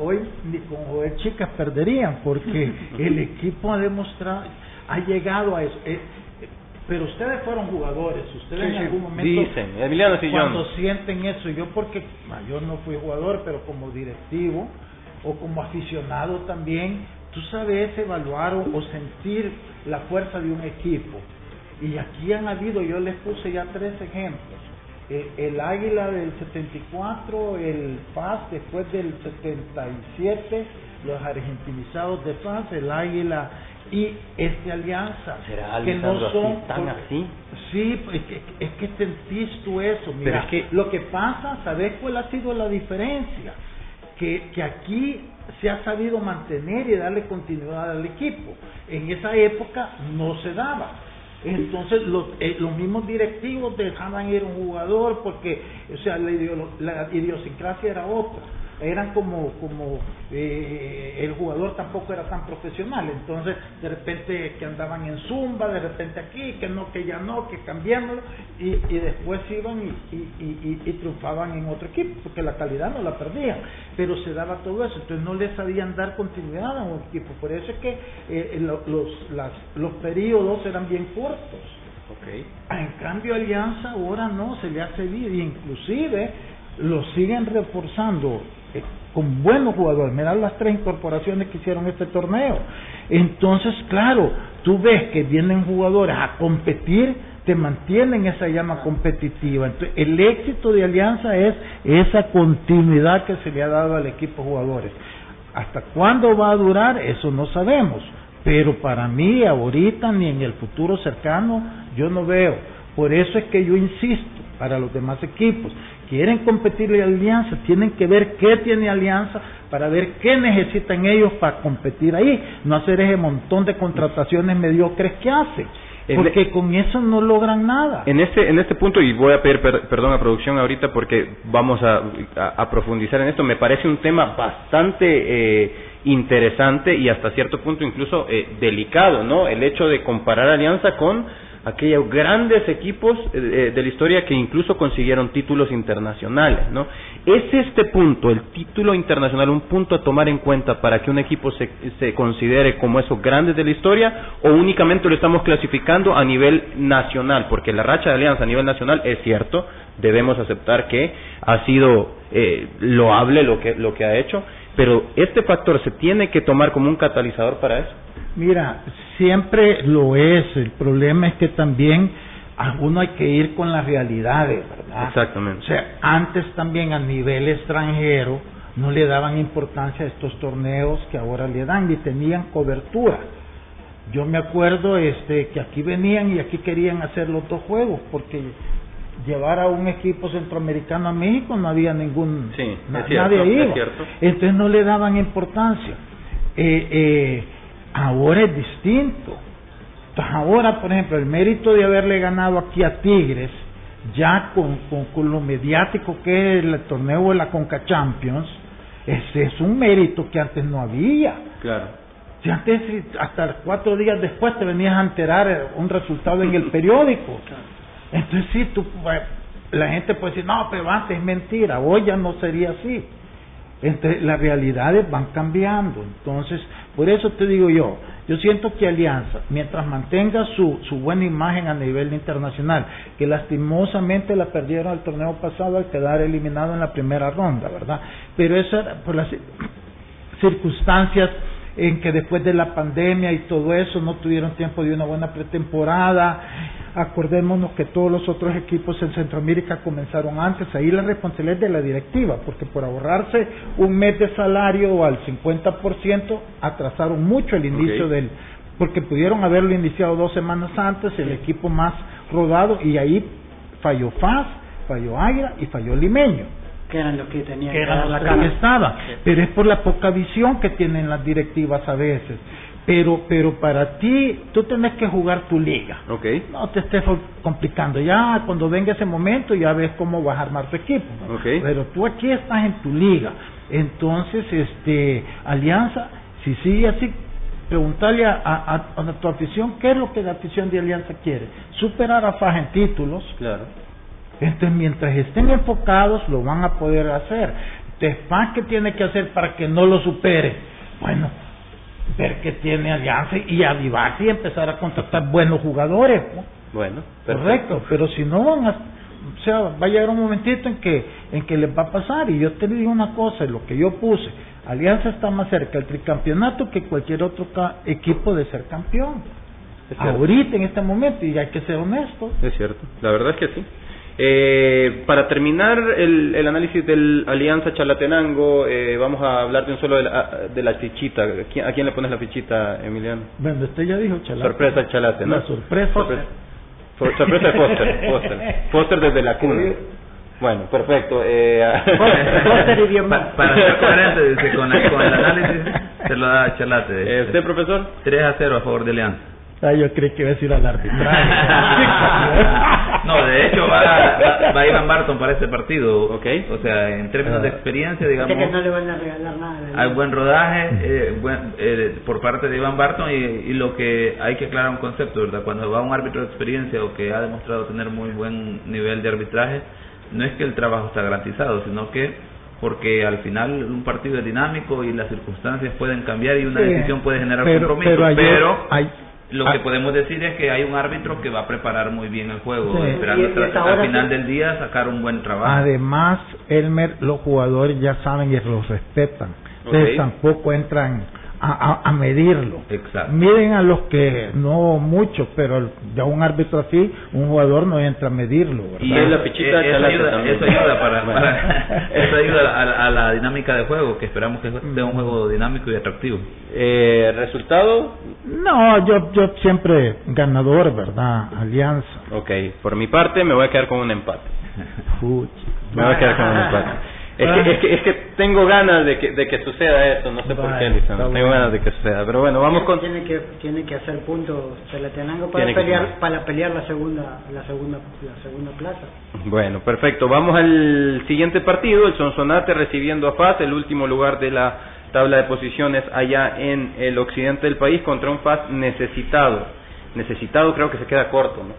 hoy ni con Joel chicas perderían porque el equipo ha demostrado ha llegado a eso Eh, pero ustedes fueron jugadores ustedes Sí, en algún momento Dicen, Emiliano Sillón. cuando sienten eso yo porque ah, yo no fui jugador pero como directivo o como aficionado también tú sabes evaluar o, o sentir la fuerza de un equipo y aquí han habido yo les puse ya tres ejemplos Eh, el Águila del 74 el Paz después del 77 los argentinizados de Paz el Águila y este Alianza ¿Será, que no Alessandro, así, son tan así? Sí, es que, es que sentís tú eso. Mira, Pero es que- lo que pasa, ¿sabes cuál ha sido la diferencia? Que, que aquí se ha sabido mantener y darle continuidad al equipo. En esa época no se daba. Entonces los, eh, los mismos directivos dejaban ir un jugador porque, o sea, la, idiosincrasia era otra. Eran como, como eh, el jugador tampoco era tan profesional. Entonces, de repente que andaban en zumba, de repente aquí, que no, que ya no, que cambiándolo, y, y después iban y, y, y- triunfaban en otro equipo, porque la calidad no la perdían. Pero se daba todo eso, entonces no les sabían dar continuidad a un equipo. Por eso es que eh, lo- los, las, los periodos eran bien cortos. En cambio Alianza ahora no, se le hace y inclusive lo siguen reforzando eh, con buenos jugadores. Mirad las tres incorporaciones que hicieron este torneo. Entonces, claro, tú ves que vienen jugadores a competir, te mantienen esa llama competitiva. Entonces, el éxito de Alianza es esa continuidad que se le ha dado al equipo jugadores. ¿Hasta cuándo va a durar? Eso no sabemos. Pero para mí, ahorita ni en el futuro cercano, yo no veo. Por eso es que yo insisto para los demás equipos. Quieren competir la alianza, tienen que ver qué tiene alianza para ver qué necesitan ellos para competir ahí, no hacer ese montón de contrataciones mediocres que hacen. Porque con eso no logran nada. En este, en este punto, y voy a pedir perdón a producción ahorita porque vamos a, a, profundizar en esto, me parece un tema bastante eh, interesante y hasta cierto punto incluso eh, delicado, ¿no? El hecho de comparar Alianza con aquellos grandes equipos eh, eh, de la historia que incluso consiguieron títulos internacionales, ¿no? ¿Es este punto, el título internacional, un punto a tomar en cuenta para que un equipo se, se considere como esos grandes de la historia o únicamente lo estamos clasificando a nivel nacional? Porque la racha de alianza a nivel nacional es cierto, debemos aceptar que ha sido eh, loable lo que, lo que ha hecho, pero este factor se tiene que tomar como un catalizador para eso. Mira, siempre lo es. El problema es que también a uno hay que ir con las realidades, ¿verdad? Exactamente. O sea, antes también a nivel extranjero no le daban importancia a estos torneos que ahora le dan y tenían cobertura. Yo me acuerdo este que aquí venían y aquí querían hacer los dos juegos porque llevar a un equipo centroamericano a México no había ningún sí, nadie iba. Entonces no le daban importancia. Eh, eh, Ahora es distinto. Entonces ahora, por ejemplo, el mérito de haberle ganado aquí a Tigres, ya con, con, lo mediático que es el torneo de la Conca Champions, ese es un mérito que antes no había. Claro. Si antes, hasta cuatro días después te venías a enterar un resultado en el periódico. Entonces sí, tú, la gente puede decir, no, pero antes es mentira, hoy ya no sería así. Entre, las realidades van cambiando. Entonces, por eso te digo yo, yo siento que Alianza, mientras mantenga su, su buena imagen a nivel internacional, que lastimosamente la perdieron el torneo pasado al quedar eliminado en la primera ronda, ¿verdad? Pero eso era por las circunstancias en que después de la pandemia y todo eso no tuvieron tiempo de una buena pretemporada. Acordémonos que todos los otros equipos en Centroamérica comenzaron antes. Ahí la responsabilidad es de la directiva, porque por ahorrarse un mes de salario al 50% atrasaron mucho el inicio del, porque pudieron haberlo iniciado dos semanas antes, el equipo más rodado, y ahí falló FAS, falló Agra y falló Limeño que eran los que tenían que, la cara. estaba. Pero es por la poca visión que tienen las directivas a veces. Pero, pero para ti, tú tienes que jugar tu liga. Okay. No te estés complicando. Ya cuando venga ese momento, ya ves cómo vas a armar tu equipo. Pero tú aquí estás en tu liga. Entonces, este, Alianza, si sigue así, preguntarle a, a, a, tu afición qué es lo que la afición de Alianza quiere. Superar a Faja en títulos. Claro entonces, mientras estén enfocados, lo van a poder hacer. Entonces, ¿qué tiene que hacer para que no lo supere? Bueno, ver que tiene alianza y avivarse y empezar a contratar buenos jugadores. Bueno, correcto. Pero si no van a, o sea, va a llegar un momentito en que en que les va a pasar. Y yo te digo una cosa, lo que yo puse, Alianza está más cerca del tricampeonato que cualquier otro equipo de ser campeón. Ahorita, en este momento, y hay que ser honesto. Es cierto, la verdad es que sí. Eh, para terminar el, el, análisis del Alianza Chalatenango, eh, vamos a hablar de un solo de la, de la fichita. ¿A quién le pones la fichita, Emiliano? Bueno, usted ya dijo Chalate. Sorpresa Chalate, ¿no? La sorpresa. Sorpresa, sorpresa de Foster, Foster. Foster desde la cuna. Bueno, perfecto. Eh, Foster y Para ser coherente con, el, con el análisis, se lo da Chalate. Eh, ¿Usted, profesor? 3 a 0 a favor de Alianza. Ah, yo creí que iba a decir al arbitraje. no, de hecho va, va, Iván Barton para este partido. ¿ok? O sea, en términos de ah. experiencia, digamos. que no le van a regalar nada. Hay buen rodaje eh, buen, eh, por parte de Iván Barton y, y, lo que hay que aclarar un concepto, ¿verdad? Cuando va un árbitro de experiencia o que ha demostrado tener muy buen nivel de arbitraje, no es que el trabajo está garantizado, sino que porque al final un partido es dinámico y las circunstancias pueden cambiar y una decisión puede generar compromiso, pero, pero hay, lo que ah. podemos decir es que hay un árbitro que va a preparar muy bien el juego, esperando al final del día sacar un buen trabajo. Además, Elmer, los jugadores ya saben y los respetan. Entonces tampoco entran a, a, medirlo. Exacto. Miren a los que no mucho, pero ya un árbitro así, un jugador no entra a medirlo. ¿verdad? Y es la pichita Eh, eso ayuda, también. eso ayuda para, para- eso ayuda a, a la dinámica de juego, que esperamos que sea un juego dinámico y atractivo. Eh, ¿Resultado? No, yo, yo siempre ganador, ¿verdad? Alianza. Ok, por mi parte me voy a quedar con un empate. Puch. Me voy a quedar con un empate. Es que, es que, es que tengo ganas de que, de que suceda eso, no sé por qué, está Tengo ganas de que suceda. Pero bueno, vamos con... tiene que tiene que hacer puntos Chalatenango para Tiene pelear para pelear la segunda la segunda la segunda plaza. Bueno, perfecto. Vamos al siguiente partido, el Sonsonate recibiendo a FAS, el último lugar de la tabla de posiciones allá en el occidente del país contra un FAS necesitado. Necesitado creo que se queda corto, ¿no?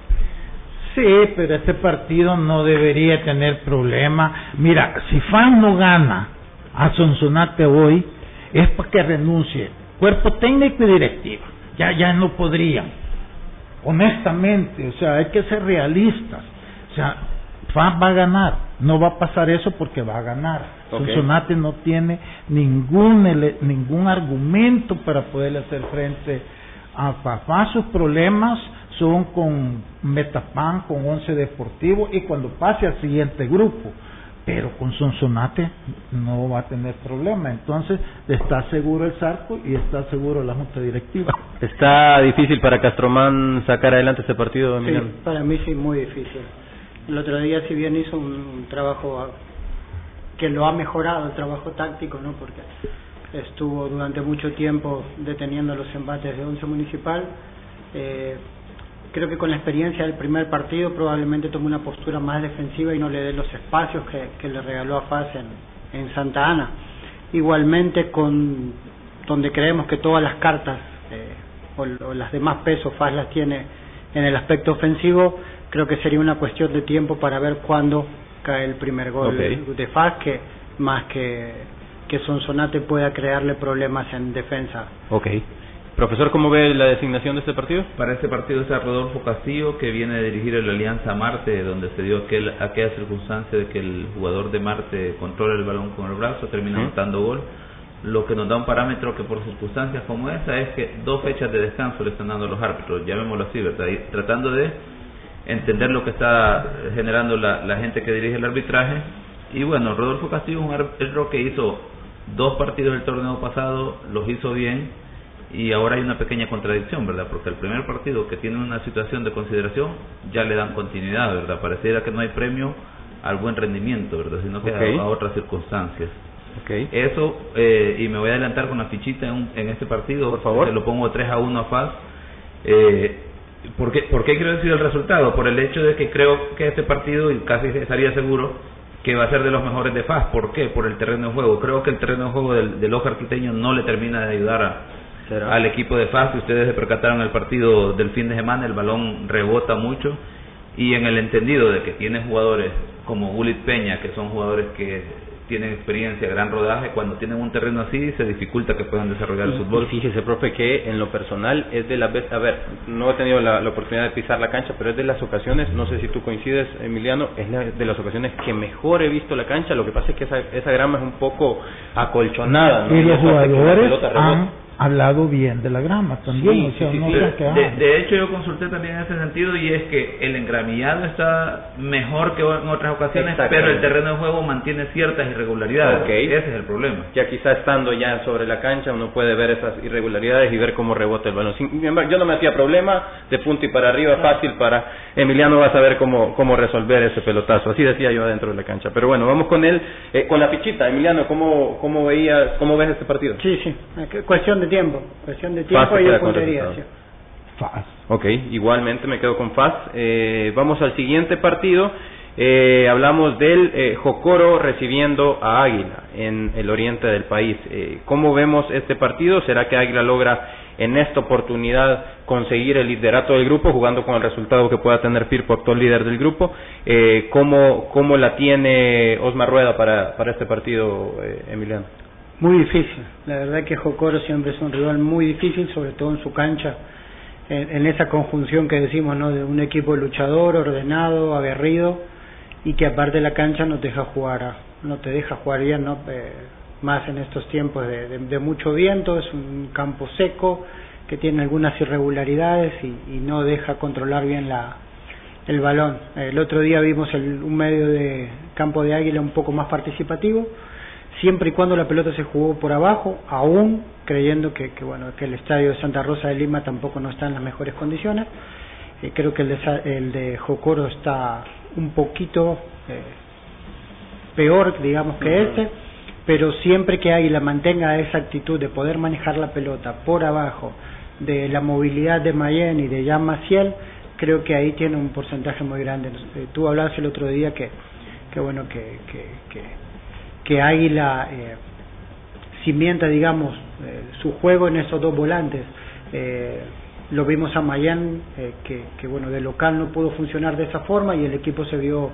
Sí, pero este partido no debería tener problema. Mira, si FAN no gana a Sonsonate hoy, es para que renuncie cuerpo técnico y directivo. Ya, ya no podrían. Honestamente, o sea, hay que ser realistas. O sea, FAN va a ganar. No va a pasar eso porque va a ganar. Ok. Sonsonate no tiene ningún ningún argumento para poderle hacer frente a FAFA. Sus problemas son con Metapan, con Once Deportivo y cuando pase al siguiente grupo. Pero con Sonsonate no va a tener problema. Entonces está seguro el Zarco y está seguro la Junta Directiva. Está difícil para Castromán sacar adelante este partido, Sí, para mí sí muy difícil. El otro día si bien hizo un, un trabajo que lo ha mejorado el trabajo táctico, ¿no? Porque estuvo durante mucho tiempo deteniendo los embates de Once Municipal. Eh, creo que con la experiencia del primer partido probablemente tomó una postura más defensiva y no le dé los espacios que, que le regaló a Faz en, en Santa Ana. Igualmente con donde creemos que todas las cartas eh, o, o las demás pesos Faz las tiene en el aspecto ofensivo, creo que sería una cuestión de tiempo para ver cuándo cae el primer gol de Faz, que más que que Sonsonate pueda crearle problemas en defensa. Ok. Profesor, ¿cómo ve la designación de este partido? Para este partido está Rodolfo Castillo, que viene de dirigir el Alianza Marte, donde se dio aquel, aquella circunstancia de que el jugador de Marte controla el balón con el brazo, termina anotando gol. Lo que nos da un parámetro que por circunstancias como esa es que dos fechas de descanso le están dando los árbitros, llamémoslo así, ¿verdad? Y tratando de entender lo que está generando la, la gente que dirige el arbitraje. Y bueno, Rodolfo Castillo es un árbitro que hizo dos partidos del torneo pasado, los hizo bien, y ahora hay una pequeña contradicción, ¿verdad? Porque el primer partido que tiene una situación de consideración ya le dan continuidad, ¿verdad? Pareciera que no hay premio al buen rendimiento, ¿verdad? Sino que a- Ok. a, otras circunstancias. Ok. Eso, eh, y me voy a adelantar con la fichita en este partido. Por favor. Se lo pongo 3 a 1 a FAS. Eh, ¿por, qué, ¿Por qué quiero decir el resultado? Por el hecho de que creo que este partido, y casi estaría seguro, que va a ser de los mejores de FAS. ¿Por qué? Por el terreno de juego. Creo que el terreno de juego del, del Ojo Arquiteño no le termina de ayudar a, ¿Será? al equipo de FAS. Ustedes se percataron el partido del fin de semana, el balón rebota mucho. Y en el entendido de que tiene jugadores como Gulit Peña, que son jugadores que tienen experiencia, gran rodaje, cuando tienen un terreno así se dificulta que puedan desarrollar el fútbol. y fíjese, profe, que en lo personal es de las veces, a ver, no he tenido la, la oportunidad de pisar la cancha, pero es de las ocasiones, no sé si tú coincides, Emiliano, es la- de las ocasiones que mejor he visto la cancha. Lo que pasa es que esa, esa grama es un poco acolchonada, ¿no? Y los jugadores han hablado bien de la grama también. Sí, o sea, sí, sí, no sí. se De, hecho, yo consulté también en ese sentido y es que el engramillado está mejor que en otras ocasiones, pero el terreno de juego mantiene ciertas irregularidades. Ok. Ese es el problema. Ya quizá estando ya sobre la cancha uno puede ver esas irregularidades y ver cómo rebota el balón. Sin embargo, yo no me hacía problema, de punto y para arriba, fácil para Emiliano va a saber cómo, cómo resolver ese pelotazo. Así decía yo adentro de la cancha. Pero bueno, vamos con él, eh, con la fichita. Emiliano, ¿cómo, cómo, veías, ¿cómo ves este partido? Sí, sí, que- cuestión de tiempo, cuestión de tiempo y de puntería. Faz. Ok, igualmente me quedo con Faz. Eh, vamos al siguiente partido. Eh, hablamos del eh, Jocoro recibiendo a Águila en el oriente del país. Eh, ¿Cómo vemos este partido? ¿Será que Águila logra en esta oportunidad conseguir el liderato del grupo, jugando con el resultado que pueda tener Firpo, actual líder del grupo? Eh, ¿cómo, ¿Cómo la tiene Osmar Rueda para, para este partido, eh, Emiliano? Muy difícil. La verdad que Jocoro siempre es un rival muy difícil, sobre todo en su cancha, en, en esa conjunción que decimos, ¿no? De un equipo luchador, ordenado, aguerrido y que aparte la cancha no te deja jugar, no te deja jugar bien, ¿no? Eh, más en estos tiempos de, de, de mucho viento, es un campo seco que tiene algunas irregularidades y, y no deja controlar bien la, el balón. El otro día vimos el, un medio de campo de Águila un poco más participativo, siempre y cuando la pelota se jugó por abajo, aún creyendo que, que bueno que el estadio de Santa Rosa de Lima tampoco no está en las mejores condiciones. Eh, creo que el de, el de Jocoro está un poquito eh, peor, digamos, que este, pero siempre que Águila mantenga esa actitud de poder manejar la pelota por abajo, de la movilidad de Mayen y de Jan Maciel, creo que ahí tiene un porcentaje muy grande. Eh, tú hablabas el otro día que, que bueno, que, que, que, que Águila eh, cimienta, digamos, eh, su juego en esos dos volantes. Eh, lo vimos a Mayan, eh, que, que bueno, de local no pudo funcionar de esa forma y el equipo se vio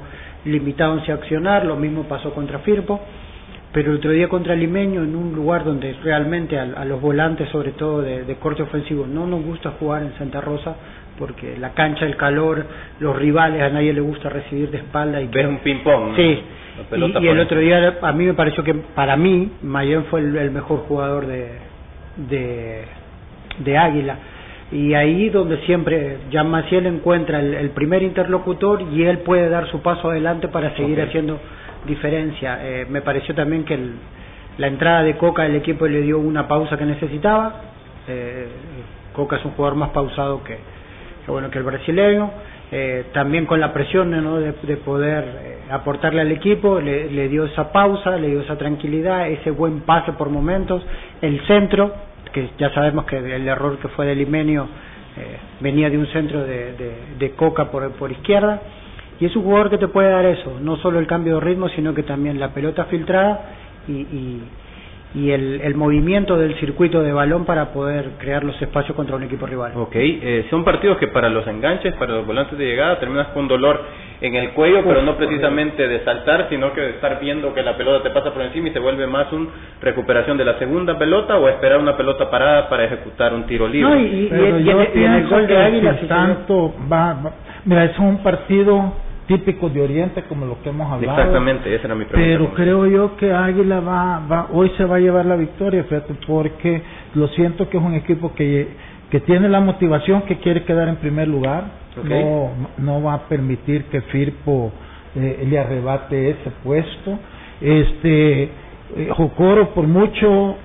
limitado en accionar, lo mismo pasó contra Firpo, pero el otro día contra Limeño, en un lugar donde realmente a, a los volantes, sobre todo de, de corte ofensivo, no nos gusta jugar en Santa Rosa, porque la cancha, el calor, los rivales, a nadie le gusta recibir de espalda. y Ves un ping-pong. Sí, y, y, el otro día a mí me pareció que para mí Mayen fue el, el mejor jugador de, de, de Águila y ahí donde siempre Jean Maciel encuentra el, el, primer interlocutor y él puede dar su paso adelante para seguir okay. haciendo diferencia. Eh, me pareció también que el, la entrada de Coca el equipo le dio una pausa que necesitaba. Eh, Coca es un jugador más pausado que, que bueno que el brasileño. Eh, también con la presión de, de poder eh, aportarle al equipo, le, dio esa pausa, le dio esa tranquilidad, ese buen pase por momentos, el centro, que ya sabemos que el error que fue de Limenio eh, venía de un centro de Coca por, por izquierda. Y es un jugador que te puede dar eso, no solo el cambio de ritmo, sino que también la pelota filtrada y, y, y el, el movimiento del circuito de balón para poder crear los espacios contra un equipo rival. Ok, eh, son partidos que para los enganches, para los volantes de llegada, terminas con dolor en el cuello, pero no precisamente de saltar, sino que de estar viendo que la pelota te pasa por encima y se vuelve más una recuperación de la segunda pelota o esperar una pelota parada para ejecutar un tiro libre. No, y, y, y, y, en, en el gol de Águila, si tanto va, va, mira, es un partido típico de Oriente como lo que hemos hablado. Exactamente, esa era mi pregunta. Pero creo yo que Águila va, va, hoy se va a llevar la victoria, fíjate, porque lo siento que es un equipo que, que tiene la motivación, que quiere quedar en primer lugar, okay. no, no va a permitir que Firpo eh, le arrebate ese puesto. Este, eh, Jocoro por mucho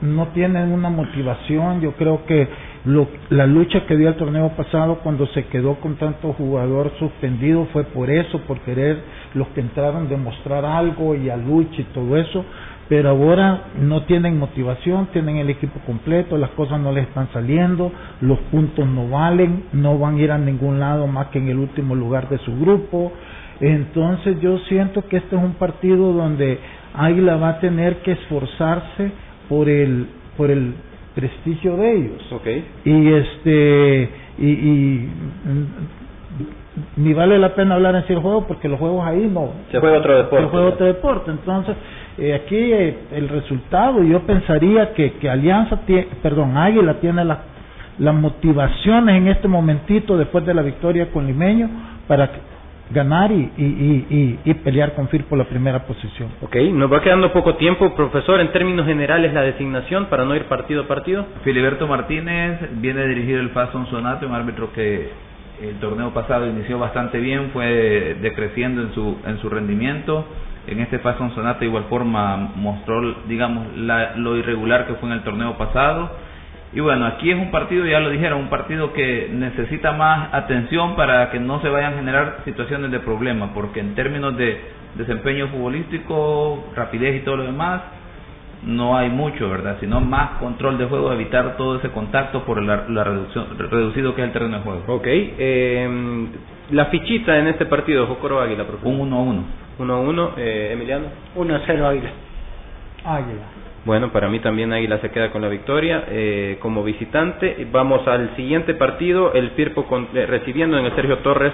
no tiene una motivación, yo creo que lo, la lucha que dio el torneo pasado cuando se quedó con tanto jugador suspendido fue por eso, por querer los que entraron demostrar algo y a lucha y todo eso, pero ahora no tienen motivación, tienen el equipo completo, las cosas no les están saliendo, los puntos no valen, no van a ir a ningún lado más que en el último lugar de su grupo. Entonces yo siento que este es un partido donde Águila va a tener que esforzarse por el por el prestigio de ellos. Okay. Y este y, y ni vale la pena hablar en sí el juego porque los juegos ahí no se juega otro deporte se juega otro deporte entonces eh, aquí eh, el resultado yo pensaría que, que Alianza tiene perdón Águila tiene las las motivaciones en este momentito después de la victoria con Limeño para ganar y, y, y, y, pelear con FIR por la primera posición. Ok, nos va quedando poco tiempo, profesor, en términos generales la designación para no ir partido a partido. Filiberto Martínez viene a dirigir el Fason Sonato, un árbitro que el torneo pasado inició bastante bien, fue decreciendo en su, en su rendimiento. En este Fason Sonato de igual forma mostró, digamos, la, lo irregular que fue en el torneo pasado y bueno, aquí es un partido, ya lo dijeron, un partido que necesita más atención para que no se vayan a generar situaciones de problema, porque en términos de desempeño futbolístico, rapidez y todo lo demás, no hay mucho, ¿verdad? Sino más control de juego, evitar todo ese contacto por la, la reducción, reducido que es el terreno de juego. Ok, eh, la fichita en este partido, Jocoro Águila, profesor. Un 1-1. 1-1, eh, Emiliano. 1-0 Águila. Águila. Bueno, para mí también Águila se queda con la victoria eh, como visitante. Vamos al siguiente partido, el Firpo con, eh, recibiendo en el Sergio Torres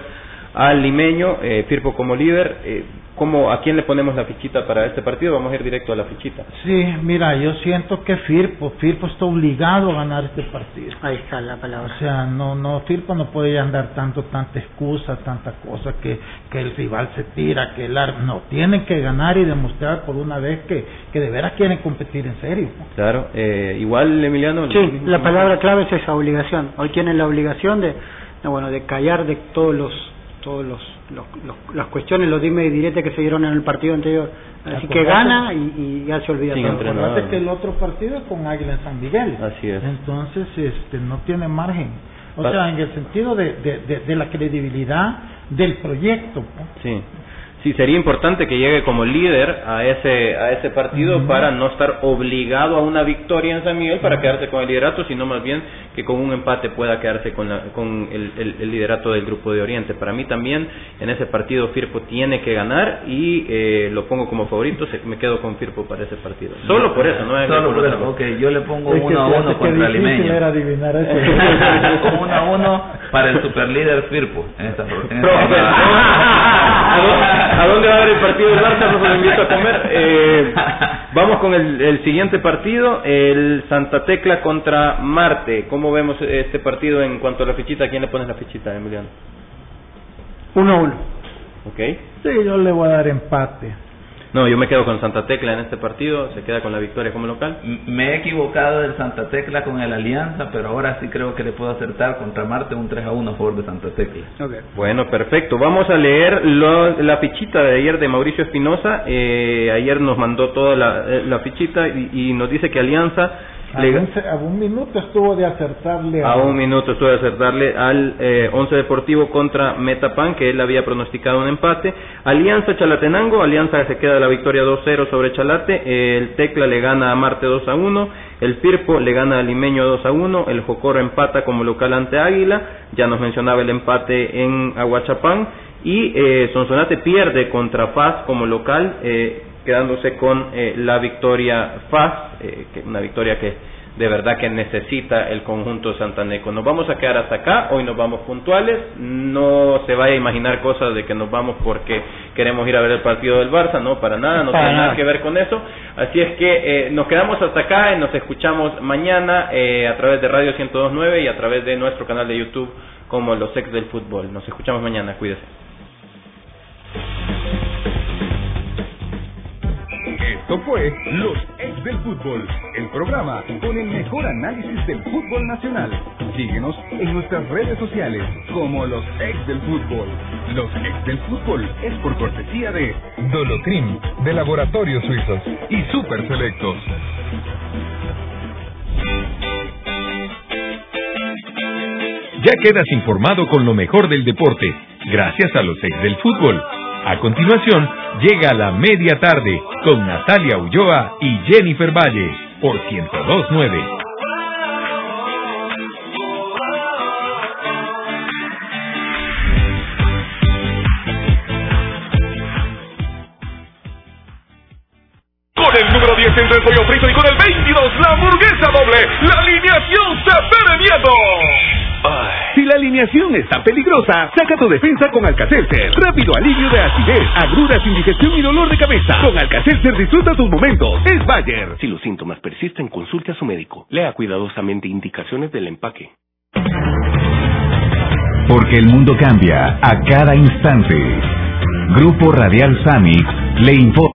al limeño, eh, Firpo como líder. ¿Cómo, ¿A quién le ponemos la fichita para este partido? Vamos a ir directo a la fichita. Sí, mira, yo siento que Firpo, Firpo está obligado a ganar este partido. Ahí está la palabra. O sea, no, no, Firpo no puede andar tanto, tanta excusa, tanta cosa que, que el rival se tira, que el ar... no, tienen que ganar y demostrar por una vez que, que de veras quieren competir en serio. Claro, eh, igual Emiliano. Sí, la palabra clave es esa obligación. Hoy tienen la obligación de, de, bueno, de callar de todos los, todos los, los, los- las cuestiones, los dime y diretes que se dieron en el partido anterior. Así que gana y, y ya se olvida Sin todo. que el otro partido es con Águila en San Miguel. Así es. Entonces, este, no tiene margen. O sea, en el sentido de, de, de, de la credibilidad del proyecto. ¿no? Sí. Sí, sería importante que llegue como líder a ese a ese partido para no estar obligado a una victoria en San Miguel para quedarse con el liderato, sino más bien que con un empate pueda quedarse con, la- con el, el- el liderato del grupo de Oriente. Para mí también en ese partido Firpo tiene que ganar y eh, lo pongo como favorito, se- me quedo con Firpo para ese partido. Solo por eso, no es Solo por eso. Ok, yo le pongo Es que uno a uno contra Limeño. era adivinar eso. uno a uno para el superlíder Firpo. En esta, en esta. ¿a dónde- ¿A dónde va a ver el partido del Barça? Se lo invito a comer. Eh, vamos con el, el siguiente partido, el Santa Tecla contra Marte. ¿Cómo vemos este partido en cuanto a la fichita? ¿A quién le pones la fichita, Emiliano? Uno a uno. ¿Ok? Sí, yo le voy a dar empate. No, yo me quedo con Santa Tecla en este partido. Se queda con la victoria como local. Me he equivocado del Santa Tecla con el Alianza, pero ahora sí creo que le puedo acertar contra Marte un 3 a 1 a favor de Santa Tecla. Bueno, perfecto. Vamos a leer lo- la fichita de ayer de Mauricio Espinosa. Eh, ayer nos mandó toda la, eh, la fichita y, y nos dice que Alianza le, a un minuto estuvo de acertarle A un minuto estuve de acertarle al eh, Once Deportivo contra Metapan, que él había pronosticado un empate. Alianza Chalatenango, Alianza se queda la victoria 2-0 sobre Chalate. eh, el Tecla le gana a Marte 2-1. El Firpo le gana a Limeño 2-1. El Jocoro empata como local ante Águila. Ya nos mencionaba el empate en Aguachapán. Y eh, Sonsonate pierde contra FAS como local, eh, quedándose con eh, la victoria FAS, eh, una victoria que de verdad que necesita el conjunto santaneco. Nos vamos a quedar hasta acá, hoy nos vamos puntuales, no se vaya a imaginar cosas de que nos vamos porque queremos ir a ver el partido del Barça, no, para nada, no Para tiene nada nada. que ver con eso. Así es que eh, nos quedamos hasta acá y nos escuchamos mañana eh, a través de Radio 1029 y a través de nuestro canal de YouTube como Los Ex del Fútbol. Nos escuchamos mañana, cuídese. Esto fue Los Ex del Fútbol, el programa con el mejor análisis del fútbol nacional. Síguenos en nuestras redes sociales como Los Ex del Fútbol. Los Ex del Fútbol es por cortesía de Dolocrim, de Laboratorios Suizos y Super Selectos. Ya quedas informado con lo mejor del deporte, gracias a los ex del fútbol. A continuación, llega la media tarde con Natalia Ulloa y Jennifer Valle por 1029. Con el número 10 entre el pollo frito y con el 22 la hamburguesa doble, la alineación se perdiendo. Si la alineación está peligrosa, saca tu defensa con Alcacelser. Rápido alivio de acidez, agruras, indigestión y dolor de cabeza. Con Alcacelser disfruta tus momentos. Es Bayer. Si los síntomas persisten, consulte a su médico. Lea cuidadosamente indicaciones del empaque. Porque el mundo cambia a cada instante. Grupo Radial Samix le informa.